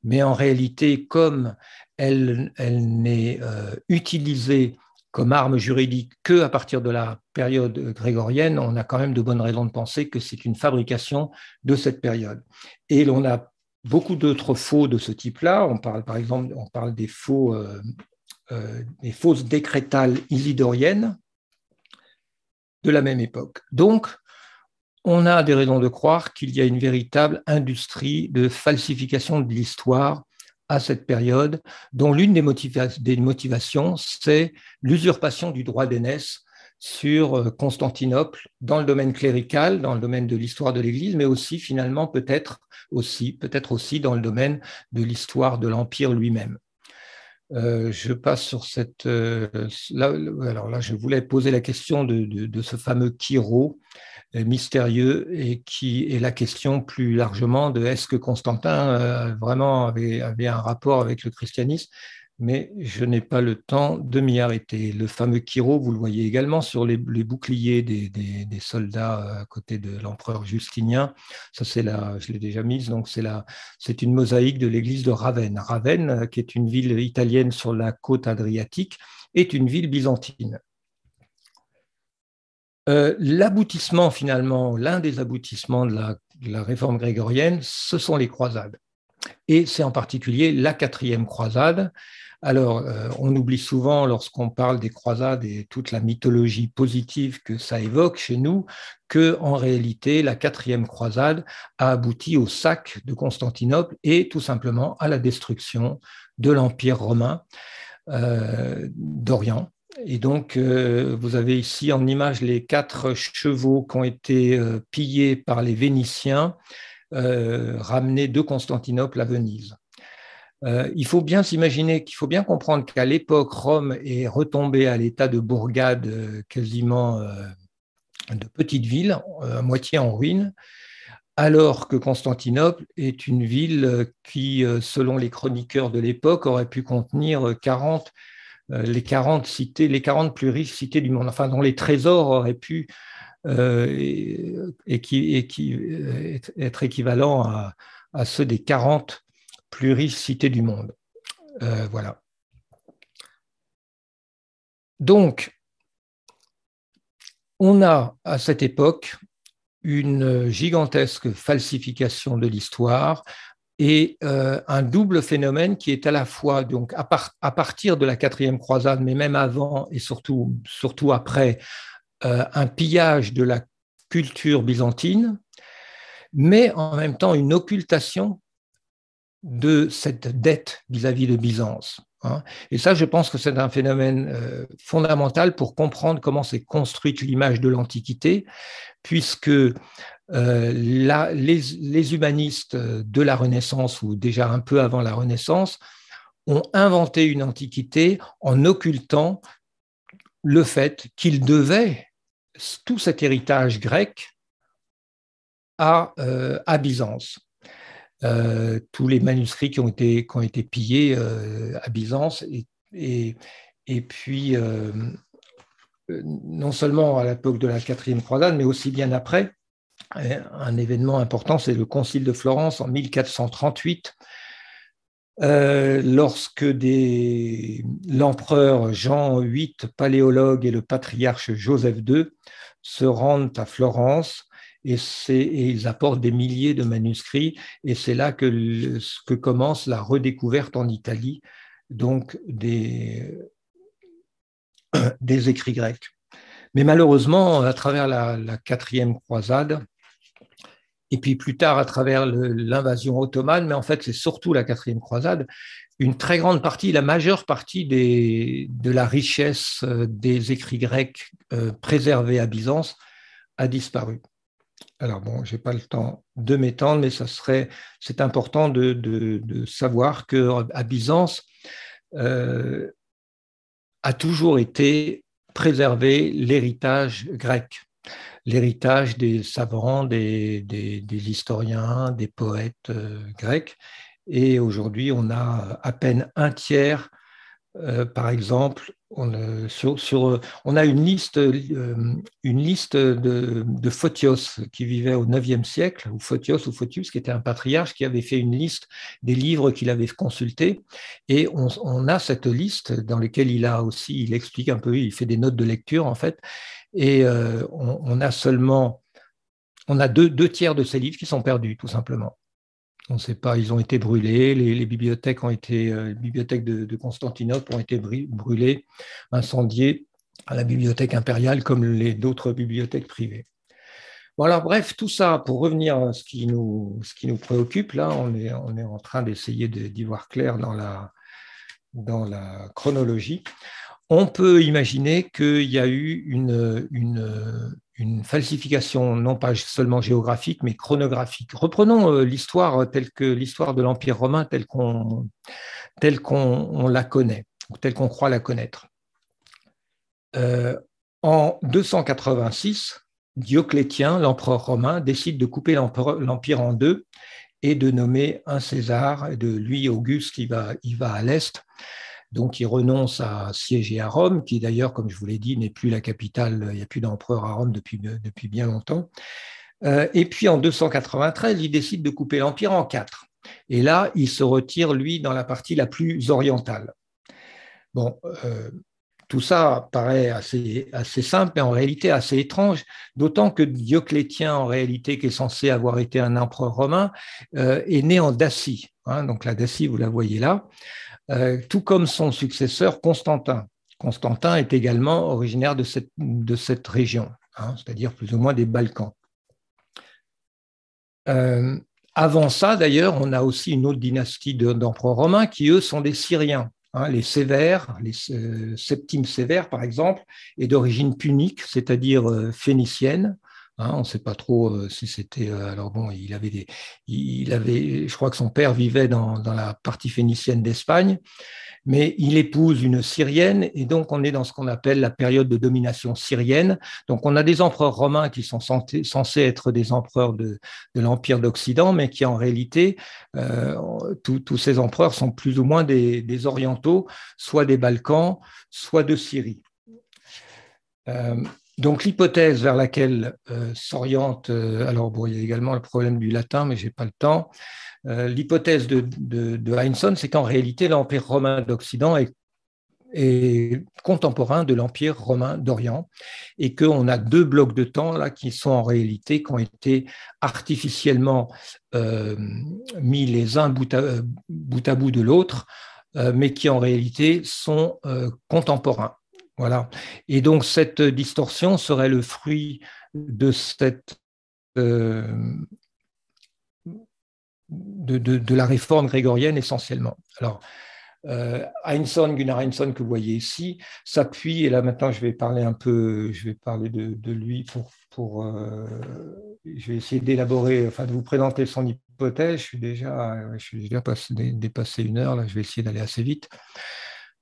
mais en réalité, comme elle, n'est euh, utilisée comme arme juridique que à partir de la période grégorienne, on a quand même de bonnes raisons de penser que c'est une fabrication de cette période. Et l'on a beaucoup d'autres faux de ce type-là. On parle par exemple, on parle des faux, euh, euh, des fausses décrétales isidoriennes de la même époque. Donc, on a des raisons de croire qu'il y a une véritable industrie de falsification de l'histoire à cette période, dont l'une des, motivations, c'est l'usurpation du droit d'aînesse sur euh, Constantinople dans le domaine clérical, dans le domaine de l'histoire de l'Église, mais aussi finalement peut-être aussi, peut-être aussi dans le domaine de l'histoire de l'Empire lui-même. Euh, je passe sur cette. Euh, alors là, je voulais poser la question de, ce fameux Kiro mystérieux et qui est la question plus largement de est-ce que Constantin euh, vraiment avait, un rapport avec le christianisme? Mais je n'ai pas le temps de m'y arrêter. Le fameux Kiro, vous le voyez également sur les, boucliers des, soldats euh, à côté de l'empereur Justinien. C'est je l'ai déjà mise. Donc, c'est une mosaïque de l'église de Ravenne. Ravenne, euh, qui est une ville italienne sur la côte adriatique, est une ville byzantine. Euh, l'aboutissement, finalement, l'un des aboutissements de la, réforme grégorienne, ce sont les croisades. Et c'est en particulier la quatrième croisade. Alors, euh, on oublie souvent, lorsqu'on parle des croisades et toute la mythologie positive que ça évoque chez nous, que en réalité, la quatrième croisade a abouti au sac de Constantinople et tout simplement à la destruction de l'Empire romain euh, d'Orient et donc, euh, vous avez ici en image les quatre chevaux qui ont été pillés par les Vénitiens, euh, ramenés de Constantinople à Venise. il faut bien s'imaginer qu'il faut bien comprendre qu'à l'époque, Rome est retombée à l'état de bourgade quasiment de petite ville, à moitié en ruine, alors que Constantinople est une ville qui, selon les chroniqueurs de l'époque, aurait pu contenir 40 euh, les 40 cités, les 40 plus riches cités du monde, enfin dont les trésors auraient pu euh, et, qui, euh, être équivalents à, ceux des 40 plus riches cités du monde. voilà. Donc, on a à cette époque une gigantesque falsification de l'histoire et euh, un double phénomène qui est à la fois, donc à, partir de la quatrième croisade, mais même avant et surtout, surtout après, euh, un pillage de la culture byzantine, mais en même temps une occultation de cette dette vis-à-vis de Byzance. Hein. Et ça, je pense que c'est un phénomène euh, fondamental pour comprendre comment s'est construite l'image de l'Antiquité, puisque euh, les, humanistes de la Renaissance, ou déjà un peu avant la Renaissance, ont inventé une antiquité en occultant le fait qu'ils devaient tout cet héritage grec à, euh, Byzance. Euh, tous les manuscrits qui ont été, qui ont été pillés à Byzance et, et, puis non seulement à l'époque de la quatrième croisade, mais aussi bien après, un événement important, c'est le Concile de Florence en 1438, euh, lorsque l'empereur Jean VIII, paléologue, et le patriarche Joseph II se rendent à Florence et, ils apportent des milliers de manuscrits, et c'est là que, commence la redécouverte en Italie donc des, des écrits grecs. Mais malheureusement, à travers la quatrième croisade, et puis plus tard à travers l'invasion ottomane, mais en fait c'est surtout la quatrième croisade, une très grande partie, la majeure partie de la richesse euh, des écrits grecs euh, préservés à Byzance a disparu. Alors bon, je n'ai pas le temps de m'étendre, mais ça serait, c'est important de, de, savoir que à Byzance euh, a toujours été préservé l'héritage grec. L'héritage des savants, des, historiens, des poètes grecs. Et aujourd'hui, on a à peine un tiers euh, par exemple, on, on, a une liste, euh, une liste de, de, Photios qui vivait au IXe siècle, ou Photios ou Photius, qui était un patriarche qui avait fait une liste des livres qu'il avait consultés. Et on, a cette liste dans laquelle il a aussi, il explique un peu, il fait des notes de lecture en fait. Et euh, on, a seulement, on a deux, tiers de ces livres qui sont perdus, tout simplement. On ne sait pas, ils ont été brûlés, les, bibliothèques ont été, euh, bibliothèques de, Constantinople ont été brûlées, incendiées à la bibliothèque impériale comme les d'autres bibliothèques privées. Voilà, bref, tout ça pour revenir à ce qui nous, ce qui nous préoccupe. Là, on est, on est en train d'essayer d'y voir clair dans la, dans la chronologie. On peut imaginer qu'il y a eu une, falsification non pas seulement géographique, mais chronographique. Reprenons euh, l'histoire telle que l'histoire de l'Empire romain telle qu'on la connaît, ou telle qu'on croit la connaître. Euh, en 286, Dioclétien, l'empereur romain, décide de couper l'empire en deux et de nommer un César, de lui Auguste, il va à l'est, donc il renonce à siéger à Rome, qui d'ailleurs, comme je vous l'ai dit, n'est plus la capitale, il n'y a plus d'empereur à Rome depuis, bien longtemps. Euh, et puis en 293, il décide de couper l'empire en quatre. Et là, il se retire, lui, dans la partie la plus orientale. Bon, euh, tout ça paraît assez, simple, mais en réalité assez étrange, d'autant que Dioclétien, en réalité, qui est censé avoir été un empereur romain, euh, est né en Dacie. Hein. donc la Dacie, vous la voyez là. Euh, tout comme son successeur Constantin. Constantin est également originaire de cette, région, hein, c'est-à-dire plus ou moins des Balkans. Euh, avant ça, d'ailleurs, on a aussi une autre dynastie d'empereurs romains qui, eux, sont des Syriens. Hein, les Sévères, les euh, Septimes Sévères, par exemple, est d'origine punique, c'est-à-dire phénicienne. Hein, on ne sait pas trop euh, si c'était. Euh, alors bon, il avait des, il avait, je crois que son père vivait dans, dans la partie phénicienne d'Espagne, mais il épouse une syrienne et donc on est dans ce qu'on appelle la période de domination syrienne. Donc on a des empereurs romains qui sont censés être des empereurs de, de l'empire d'Occident, mais qui en réalité, euh, tous ces empereurs sont plus ou moins des, des, orientaux, soit des Balkans, soit de Syrie. Donc l'hypothèse vers laquelle euh, s'oriente, euh, alors bon, il y a également le problème du latin, mais je n'ai pas le temps. Euh, l'hypothèse de, de, c'est qu'en réalité, l'Empire romain d'Occident est, contemporain de l'Empire romain d'Orient et qu'on a deux blocs de temps là qui sont en réalité, qui ont été artificiellement mis les uns bout, à bout de l'autre, mais qui en réalité sont contemporains. Voilà. Et donc cette distorsion serait le fruit de cette euh, de, la réforme grégorienne essentiellement. Alors, euh, Gunnar Heinsohn que vous voyez ici, s'appuie, et là maintenant je vais parler un peu, je vais parler de, lui pour, pour euh, essayer d'élaborer, enfin de vous présenter son hypothèse. Je suis déjà, dépassé une heure, je vais essayer d'aller assez vite.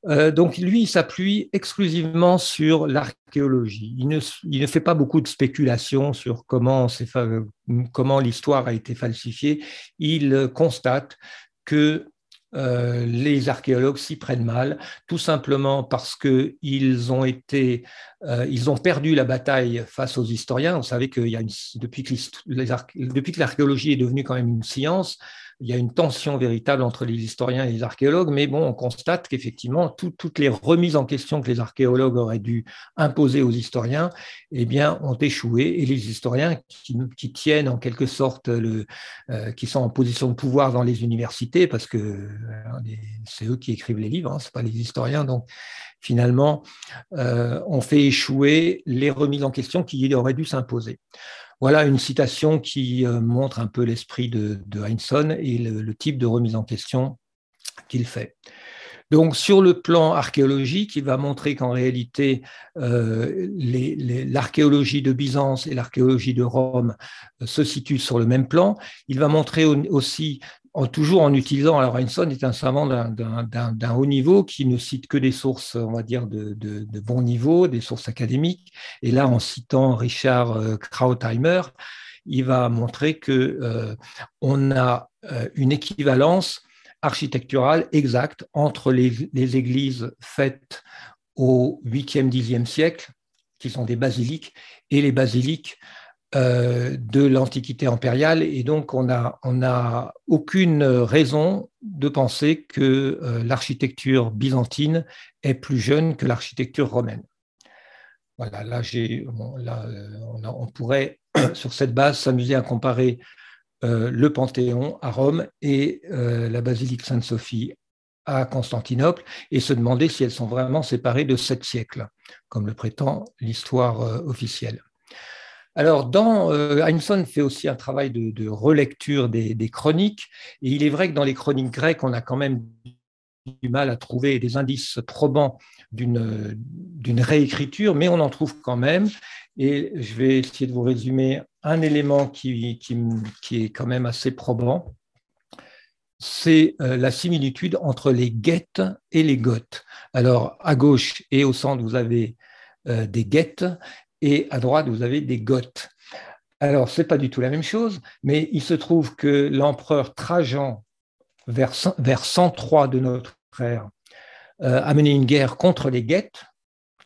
Euh, donc lui, il s'appuie exclusivement sur l'archéologie. Il ne, fait pas beaucoup de spéculations sur comment, l'histoire a été falsifiée. Il constate que euh, les archéologues s'y prennent mal, tout simplement parce qu'ils euh, ont perdu la bataille face aux historiens. Vous savez que depuis que l'archéologie est devenue quand même une science, il y a une tension véritable entre les historiens et les archéologues, mais bon, on constate qu'effectivement, toutes les remises en question que les archéologues auraient dû imposer aux historiens, eh bien, ont échoué, et les historiens qui, tiennent en quelque sorte, euh, qui sont en position de pouvoir dans les universités, parce que euh, c'est eux qui écrivent les livres, hein, ce pas les historiens, donc finalement, euh, ont fait échouer les remises en question qui auraient dû s'imposer. Voilà une citation qui euh, montre un peu l'esprit de, de Heinsohn et le, type de remise en question qu'il fait. Donc, sur le plan archéologique, il va montrer qu'en réalité, euh, l'archéologie de Byzance et l'archéologie de Rome euh, se situent sur le même plan. Il va montrer aussi toujours en utilisant, alors Einstein est un savant d'un haut niveau qui ne cite que des sources, on va dire, de, de, bon niveau, des sources académiques. Et là, en citant Richard euh, Krautheimer, il va montrer que euh, on a euh, une équivalence architecturale exacte entre les, les églises faites au 8e, 10e siècle, qui sont des basiliques, et les basiliques euh, de l'Antiquité impériale et donc on n'a on a aucune raison de penser que euh, l'architecture byzantine est plus jeune que l'architecture romaine. Voilà, là, j'ai, là euh, on, pourrait sur cette base s'amuser à comparer le Panthéon à Rome et la basilique Sainte-Sophie à Constantinople et se demander si elles sont vraiment séparées de sept siècles, comme le prétend l'histoire officielle. Alors, dans, euh, fait aussi un travail de, relecture des, chroniques, et il est vrai que dans les chroniques grecques, on a quand même du mal à trouver des indices probants d'une réécriture, mais on en trouve quand même. Et je vais essayer de vous résumer un élément qui, qui, est quand même assez probant. C'est euh, la similitude entre les guettes et les goths. Alors, à gauche et au centre, vous avez euh, des guettes et à droite, vous avez des Goths. Alors, ce n'est pas du tout la même chose, mais il se trouve que l'empereur Trajan, vers, vers 103 de notre ère, euh, a mené une guerre contre les Guettes,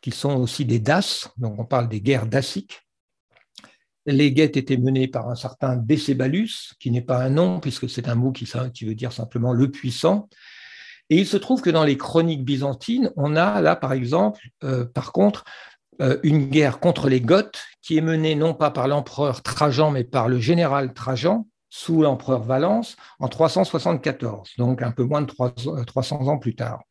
qui sont aussi des Daces, donc on parle des guerres daciques. Les Guettes étaient menées par un certain Décébalus, qui n'est pas un nom, puisque c'est un mot qui, veut dire simplement le puissant. Et il se trouve que dans les chroniques byzantines, on a là, par exemple, euh, par contre, une guerre contre les Goths qui est menée non pas par l'empereur Trajan, mais par le général Trajan sous l'empereur Valence en 374, donc un peu moins de 300 euh, ans plus tard.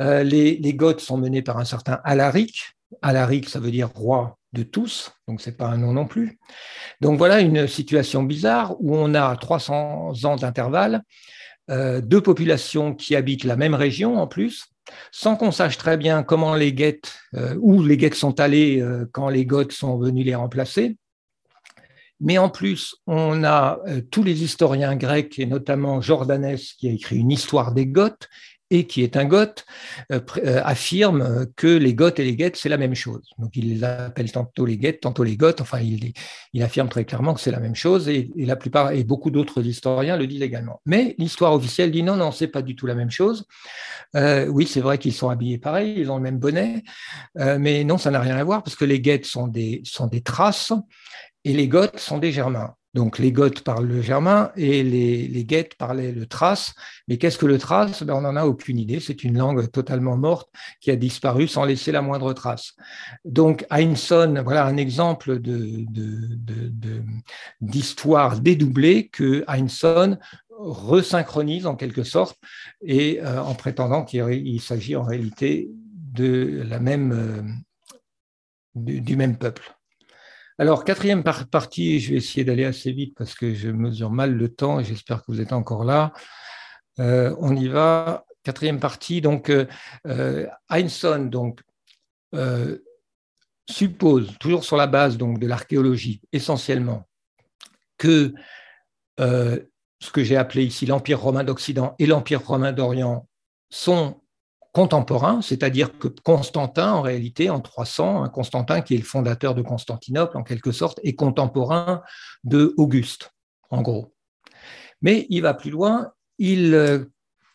Euh, les, Goths sont menés par un certain Alaric. Alaric, ça veut dire roi de tous, donc ce n'est pas un nom non plus. Donc voilà une situation bizarre où on a 300 ans d'intervalle, deux populations qui habitent la même région en plus, sans qu'on sache très bien comment les guettes, euh, où les guettes sont allées euh, quand les Goths sont venus les remplacer. Mais en plus, on a euh, tous les historiens grecs, et notamment Jordanès, qui a écrit une histoire des Goths, et qui est un goth, euh, euh, affirme que les goths et les guettes, c'est la même chose. Donc il les appelle tantôt les guettes, tantôt les goths. Enfin, il, affirme très clairement que c'est la même chose et, la plupart et beaucoup d'autres historiens le disent également. Mais l'histoire officielle dit non, non, c'est pas du tout la même chose. Euh, oui, c'est vrai qu'ils sont habillés pareil, ils ont le même bonnet, mais non, ça n'a rien à voir parce que les guettes sont des, sont des traces et les goths sont des germains. Donc les Goths parlent le germain et les, les parlaient le thrace. Mais qu'est-ce que le thrace? Ben, On n'en a aucune idée. C'est une langue totalement morte qui a disparu sans laisser la moindre trace. Donc Heinsohn, voilà un exemple d'histoire dédoublée que Heinsohn resynchronise en quelque sorte et euh, en prétendant qu'il s'agit en réalité euh, du même peuple. Alors, quatrième partie, je vais essayer d'aller assez vite parce que je mesure mal le temps et j'espère que vous êtes encore là. Euh, on y va. Quatrième partie, donc euh, euh donc, euh, suppose, toujours sur la base donc, de l'archéologie essentiellement, que ce que j'ai appelé ici l'Empire romain d'Occident et l'Empire romain d'Orient sont contemporain, c'est-à-dire que Constantin, en réalité, en 300, Constantin qui est le fondateur de Constantinople, en quelque sorte, est contemporain de Auguste, en gros. Mais il va plus loin, il euh,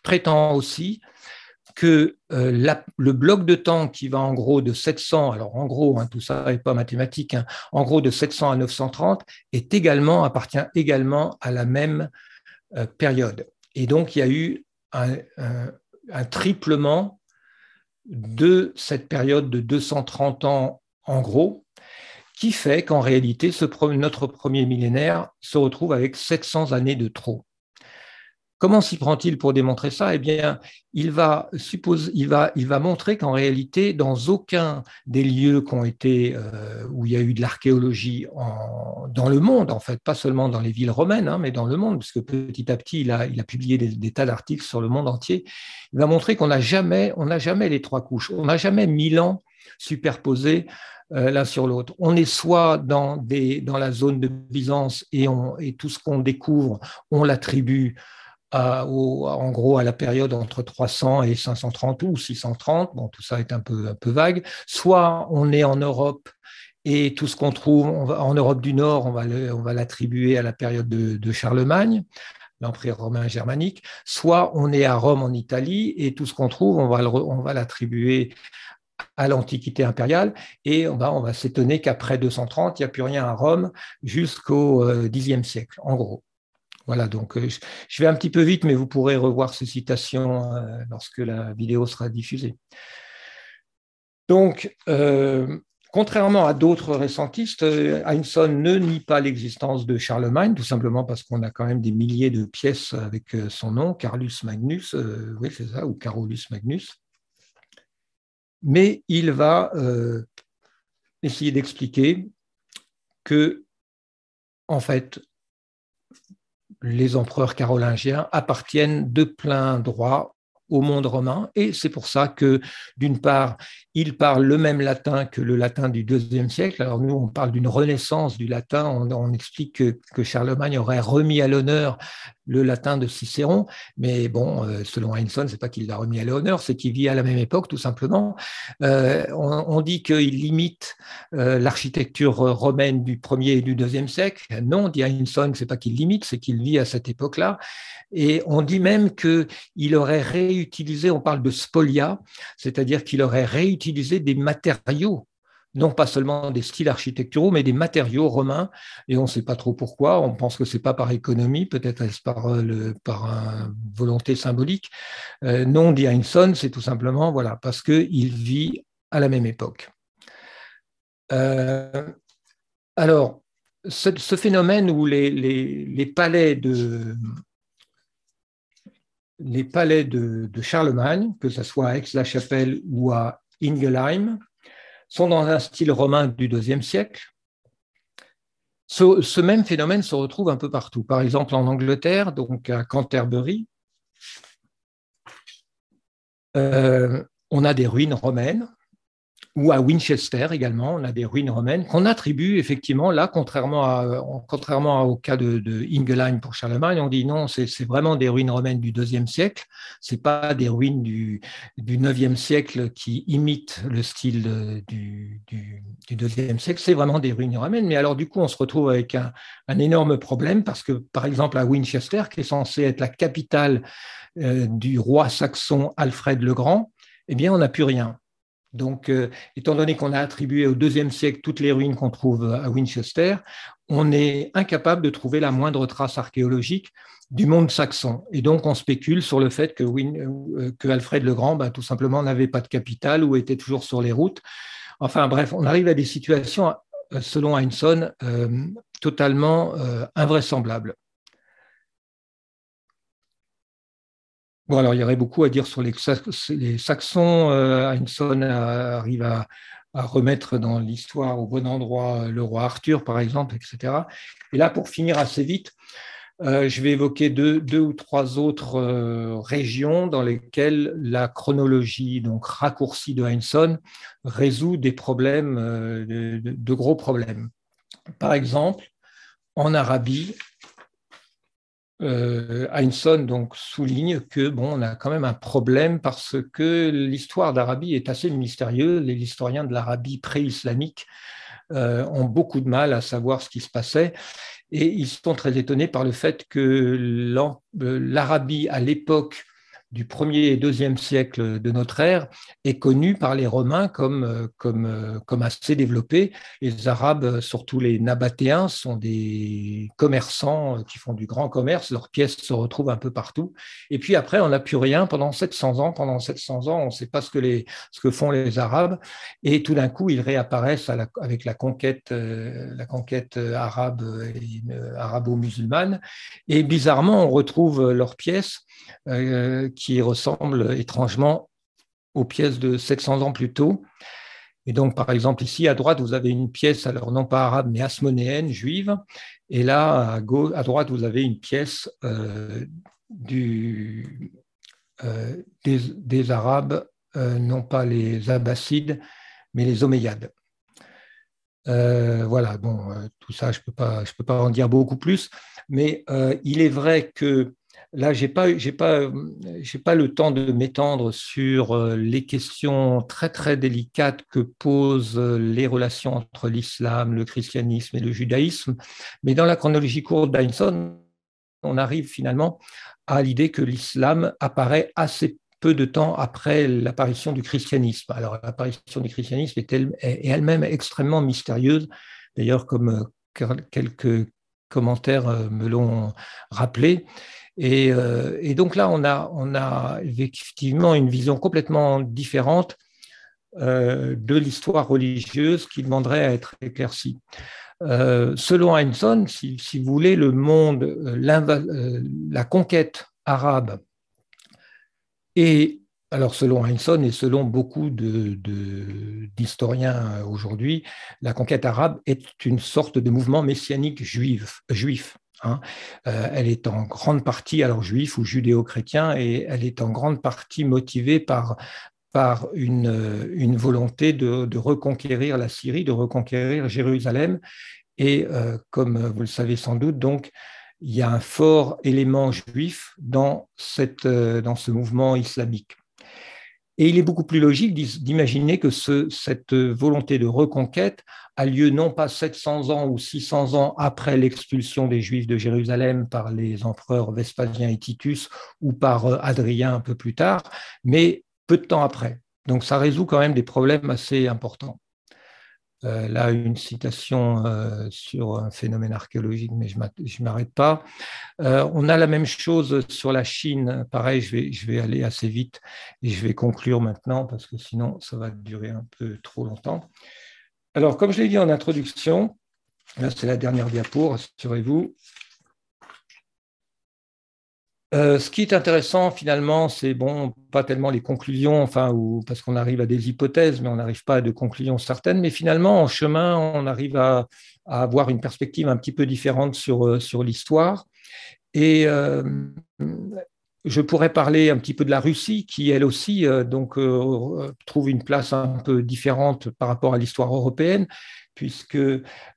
prétend aussi que euh, le bloc de temps qui va en gros de 700, alors en gros, hein, tout ça n'est pas mathématique, hein, en gros de 700 à 930, est également, appartient également à la même euh, période. Et donc, il y a eu un triplement de cette période de 230 ans en gros, qui fait qu'en réalité, notre premier millénaire se retrouve avec 700 années de trop. Comment s'y prend-il pour démontrer ça? Eh bien, il va, suppose, il va, montrer qu'en réalité, dans aucun des lieux euh, où il y a eu de l'archéologie dans le monde, en fait, pas seulement dans les villes romaines, hein, mais dans le monde, puisque petit à petit, il a, il a publié des, tas d'articles sur le monde entier, il va montrer qu'on n'a jamais, les trois couches, on n'a jamais mille ans superposés euh, l'un sur l'autre. On est soit dans, la zone de Byzance et tout ce qu'on découvre, on l'attribue en gros à la période entre 300 et 530 ou 630, bon, tout ça est un peu, vague, soit on est en Europe et tout ce qu'on trouve en Europe du Nord, on va l'attribuer à la période de, Charlemagne, l'Empire romain germanique, soit on est à Rome en Italie et tout ce qu'on trouve, on va l'attribuer à l'Antiquité impériale, et on va, on va s'étonner qu'après 230, il n'y a plus rien à Rome jusqu'au Xe siècle, en gros. Voilà, donc euh, je vais un petit peu vite, mais vous pourrez revoir ces citations euh, lorsque la vidéo sera diffusée. Donc, euh, contrairement à d'autres récentistes, Heinsohn ne nie pas l'existence de Charlemagne, tout simplement parce qu'on a quand même des milliers de pièces avec son nom, Carlus Magnus, oui c'est ça, ou Carolus Magnus. Mais il va essayer d'expliquer que, en fait, les empereurs carolingiens appartiennent de plein droit au monde romain. Et c'est pour ça que, d'une part, il parle le même latin que le latin du deuxième siècle. Alors nous, on parle d'une renaissance du latin. On, explique que, Charlemagne aurait remis à l'honneur le latin de Cicéron, mais bon, euh, selon Heinsohn, c'est pas qu'il l'a remis à l'honneur, c'est qu'il vit à la même époque, tout simplement. Euh, on, dit qu'il limite euh, l'architecture romaine du premier et du deuxième siècle. Non, dit Heinsohn, c'est pas qu'il limite, c'est qu'il vit à cette époque-là. Et on dit même qu'il aurait réutilisé, on parle de spolia, c'est-à-dire qu'il aurait réutilisé des matériaux non pas seulement des styles architecturaux, mais des matériaux romains. Et on ne sait pas trop pourquoi. On pense que c'est pas par économie, peut-être est-ce par, euh, une volonté symbolique. Euh, non, dit Heinsohn, c'est tout simplement voilà, parce qu'il vit à la même époque. Euh, alors, ce, phénomène où les, palais de, les palais de, Charlemagne, que ce soit à Aix-la-Chapelle ou à Ingelheim, sont dans un style romain du IIe siècle. Ce, même phénomène se retrouve un peu partout. Par exemple, en Angleterre, donc à Canterbury, euh, on a des ruines romaines ou à Winchester également, on a des ruines romaines qu'on attribue effectivement là, contrairement, au cas de, Ingelheim pour Charlemagne, on dit non, c'est vraiment des ruines romaines du IIe siècle, c'est pas des ruines du, du IXe siècle qui imitent le style du, du, siècle, c'est vraiment des ruines romaines. Mais alors du coup, on se retrouve avec un, un énorme problème parce que par exemple à Winchester, qui est censé être la capitale euh, du roi saxon Alfred le Grand, eh bien on n'a plus rien. Donc, euh, étant donné qu'on a attribué au deuxième siècle toutes les ruines qu'on trouve à Winchester, on est incapable de trouver la moindre trace archéologique du monde saxon. Et donc, on spécule sur le fait que, euh, Alfred le Grand, bah, tout simplement, n'avait pas de capitale ou était toujours sur les routes. Enfin, bref, on arrive à des situations, euh, selon Heinsohn, totalement invraisemblables. Bon, alors il y aurait beaucoup à dire sur les, Saxons. Euh, arrive à, remettre dans l'histoire au bon endroit le roi Arthur, par exemple, etc. Et là, pour finir assez vite, euh, je vais évoquer deux, ou trois autres euh, régions dans lesquelles la chronologie donc raccourcie de Heinsohn résout des problèmes, de, gros problèmes. Par exemple, en Arabie, euh, donc souligne que bon, on a quand même un problème parce que l'histoire d'Arabie est assez mystérieuse. Les historiens de l'Arabie pré-islamique euh, ont beaucoup de mal à savoir ce qui se passait et ils sont très étonnés par le fait que euh, l'Arabie à l'époque du 1er et 2e siècle de notre ère est connu par les Romains comme, comme, comme assez développé. Les Arabes, surtout les Nabatéens, sont des commerçants qui font du grand commerce. Leurs pièces se retrouvent un peu partout. Et puis après, on n'a plus rien pendant 700 ans. Pendant 700 ans, on ne sait pas ce que, les, ce que font les Arabes. Et tout d'un coup, ils réapparaissent avec la conquête, euh, la conquête arabe euh, arabo-musulmane. Et bizarrement, on retrouve leurs pièces euh, qui ressemblent étrangement aux pièces de 700 ans plus tôt. Et donc, par exemple, ici à droite, vous avez une pièce, alors non pas arabe, mais asmonéenne, juive. Et là, à, gauche, à droite, vous avez une pièce euh, euh, des, Arabes, non pas les Abbassides, mais les Omeyyades. voilà, bon, tout ça, je ne peux, peux pas en dire beaucoup plus, mais il est vrai que là, je n'ai pas, pas, pas le temps de m'étendre sur les questions très, très délicates que posent les relations entre l'islam, le christianisme et le judaïsme. Mais dans la chronologie courte d'Einstein, on arrive finalement à l'idée que l'islam apparaît assez peu de temps après l'apparition du christianisme. Alors l'apparition du christianisme est, elle-même extrêmement mystérieuse, d'ailleurs comme euh, quelques commentaires euh, me l'ont rappelé. Euh, et, donc là, on a, effectivement une vision complètement différente de l'histoire religieuse qui demanderait à être éclaircie. selon Einstein, si, vous voulez, le monde, la conquête arabe et alors, selon Heinsohn et selon beaucoup d'historiens aujourd'hui, la conquête arabe est une sorte de mouvement messianique juif hein. euh, elle est en grande partie, alors juif ou judéo-chrétien, et elle est en grande partie motivée par, une, volonté de, de, reconquérir la Syrie, de reconquérir Jérusalem. Et euh, comme vous le savez sans doute, donc, il y a un fort élément juif dans, cette, euh, dans ce mouvement islamique. Et il est beaucoup plus logique d'imaginer que ce, cette volonté de reconquête a lieu non pas 700 ans ou 600 ans après l'expulsion des Juifs de Jérusalem par les empereurs Vespasien et Titus ou par euh, Adrien un peu plus tard, mais peu de temps après. Donc ça résout quand même des problèmes assez importants. Euh, là, une citation euh, sur un phénomène archéologique, mais je ne m'arrête pas. Euh, on a la même chose sur la Chine. Pareil, je vais, je vais aller assez vite et je vais conclure maintenant parce que sinon, ça va durer un peu trop longtemps. Alors, comme je l'ai dit en introduction, là, c'est la dernière diapo, rassurez-vous. Euh, ce qui est intéressant finalement, c'est bon, pas tellement les conclusions, enfin, parce qu'on arrive à des hypothèses, mais on n'arrive pas à de conclusions certaines. Mais finalement, en chemin, on arrive à, avoir une perspective un petit peu différente sur, euh, sur l'histoire. Et euh, je pourrais parler un petit peu de la Russie, qui elle aussi donc trouve une place un peu différente par rapport à l'histoire européenne, puisque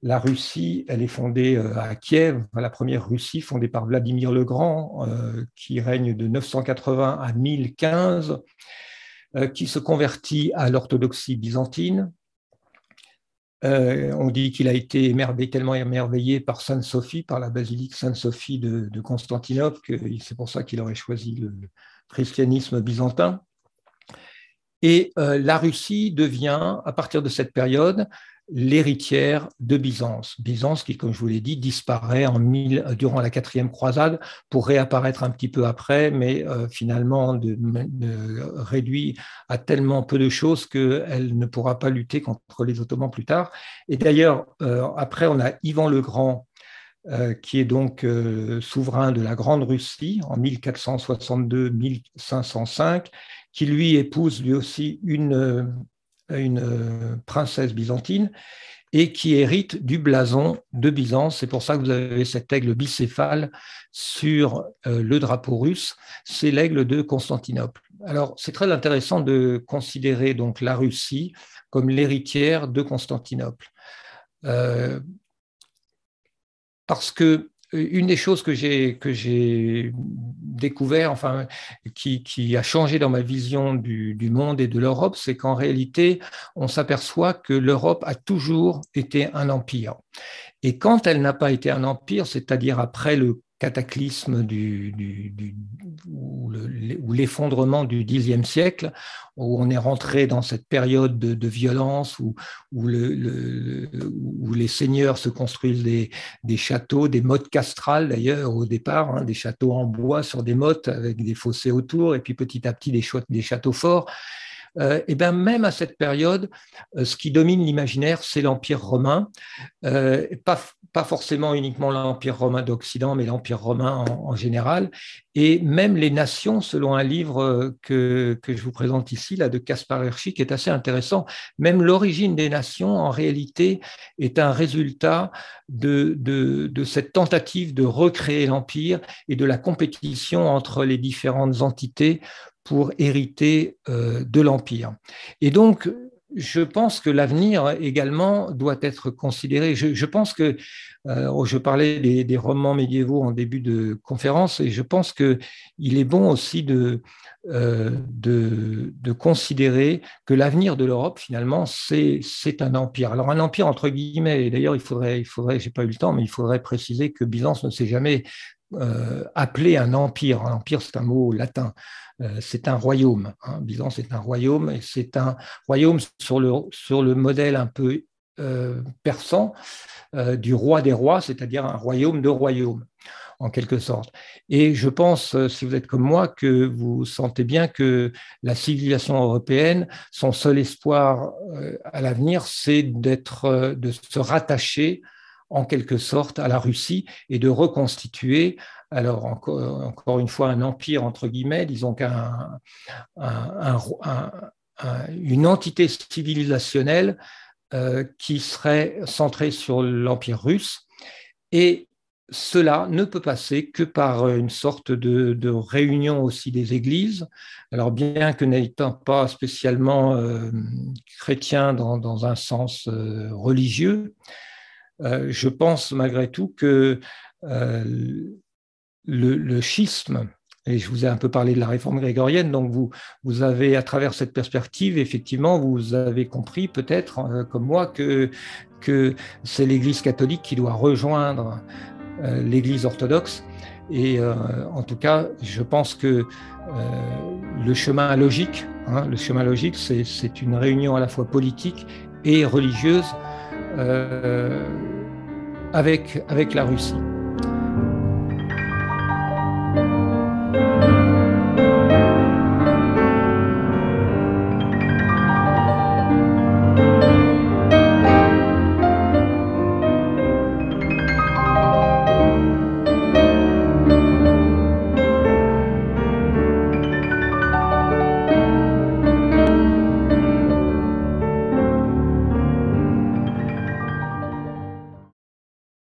la Russie, elle est fondée euh, à Kiev, la première Russie fondée par Vladimir le Grand, euh, qui règne de 980 à 1015, euh, qui se convertit à l'orthodoxie byzantine. on dit qu'il a été tellement émerveillé par Sainte Sophie, par la basilique Sainte Sophie de, de Constantinople, que c'est pour ça qu'il aurait choisi le christianisme byzantin. Et la Russie devient, à partir de cette période, l'héritière de Byzance. Byzance qui, comme je vous l'ai dit, disparaît mille, durant la quatrième croisade pour réapparaître un petit peu après, mais euh, finalement réduit à tellement peu de choses qu'elle ne pourra pas lutter contre les Ottomans plus tard. Et d'ailleurs, euh, après, on a Ivan le Grand, euh, qui est donc souverain de la Grande Russie en 1462-1505, qui lui épouse lui aussi une une euh, princesse byzantine et qui hérite du blason de Byzance. C'est pour ça que vous avez cet aigle bicéphale sur euh, le drapeau russe. C'est l'aigle de Constantinople. Alors, c'est très intéressant de considérer donc la Russie comme l'héritière de Constantinople. Euh, parce que une des choses que j'ai que découvert, enfin, qui, a changé dans ma vision du monde et de l'Europe, c'est qu'en réalité, on s'aperçoit que l'Europe a toujours été un empire. Et quand elle n'a pas été un empire, c'est-à-dire après le cataclysme du, du, ou l'effondrement du Xe siècle, où on est rentré dans cette période de, violence où, où, le, où, les seigneurs se construisent des, des châteaux, des mottes castrales d'ailleurs au départ, hein, des châteaux en bois sur des mottes avec des fossés autour, et puis petit à petit des châteaux forts. Euh, et bien même à cette période, euh, ce qui domine l'imaginaire, c'est l'Empire romain, euh, pas, forcément uniquement l'Empire romain d'Occident, mais l'Empire romain en, général, et même les nations, selon un livre que, je vous présente ici, là, de Caspar Herschig, qui est assez intéressant, même l'origine des nations, en réalité, est un résultat de, de, de cette tentative de recréer l'Empire et de la compétition entre les différentes entités pour hériter euh, de l'Empire. Et donc, je pense que l'avenir également doit être considéré. Je, pense que, euh, je parlais des, romans médiévaux en début de conférence, et je pense qu'il est bon aussi de, euh, de, considérer que l'avenir de l'Europe, finalement, c'est un empire. Alors un empire entre guillemets, et d'ailleurs il faudrait, il faudrait j'ai pas eu le temps, mais il faudrait préciser que Byzance ne s'est jamais euh, appelé un empire. Un empire, c'est un mot latin. Euh, c'est un royaume. Hein. Byzance un royaume et c'est un royaume sur le, sur le modèle un peu euh, persan du roi des rois, c'est-à-dire un royaume de royaumes en quelque sorte. Et je pense, si vous êtes comme moi, que vous sentez bien que la civilisation européenne, son seul espoir à l'avenir, c'est d'être, de se rattacher en quelque sorte à la Russie et de reconstituer, alors encore, une fois, un empire, entre guillemets, disons qu'un entité civilisationnelle euh, qui serait centrée sur l'empire russe. Et cela ne peut passer que par une sorte de, réunion aussi des églises. Alors bien que n'étant pas spécialement euh, chrétien dans, un sens euh, religieux, je pense malgré tout que euh, le, schisme, et je vous ai un peu parlé de la réforme grégorienne, donc vous, vous avez, à travers cette perspective, effectivement, vous avez compris peut-être, euh, comme moi, que, c'est l'Église catholique qui doit rejoindre l'Église orthodoxe. Et en tout cas, je pense que le chemin logique, hein, le chemin logique, c'est une réunion à la fois politique et religieuse euh, avec, avec la Russie.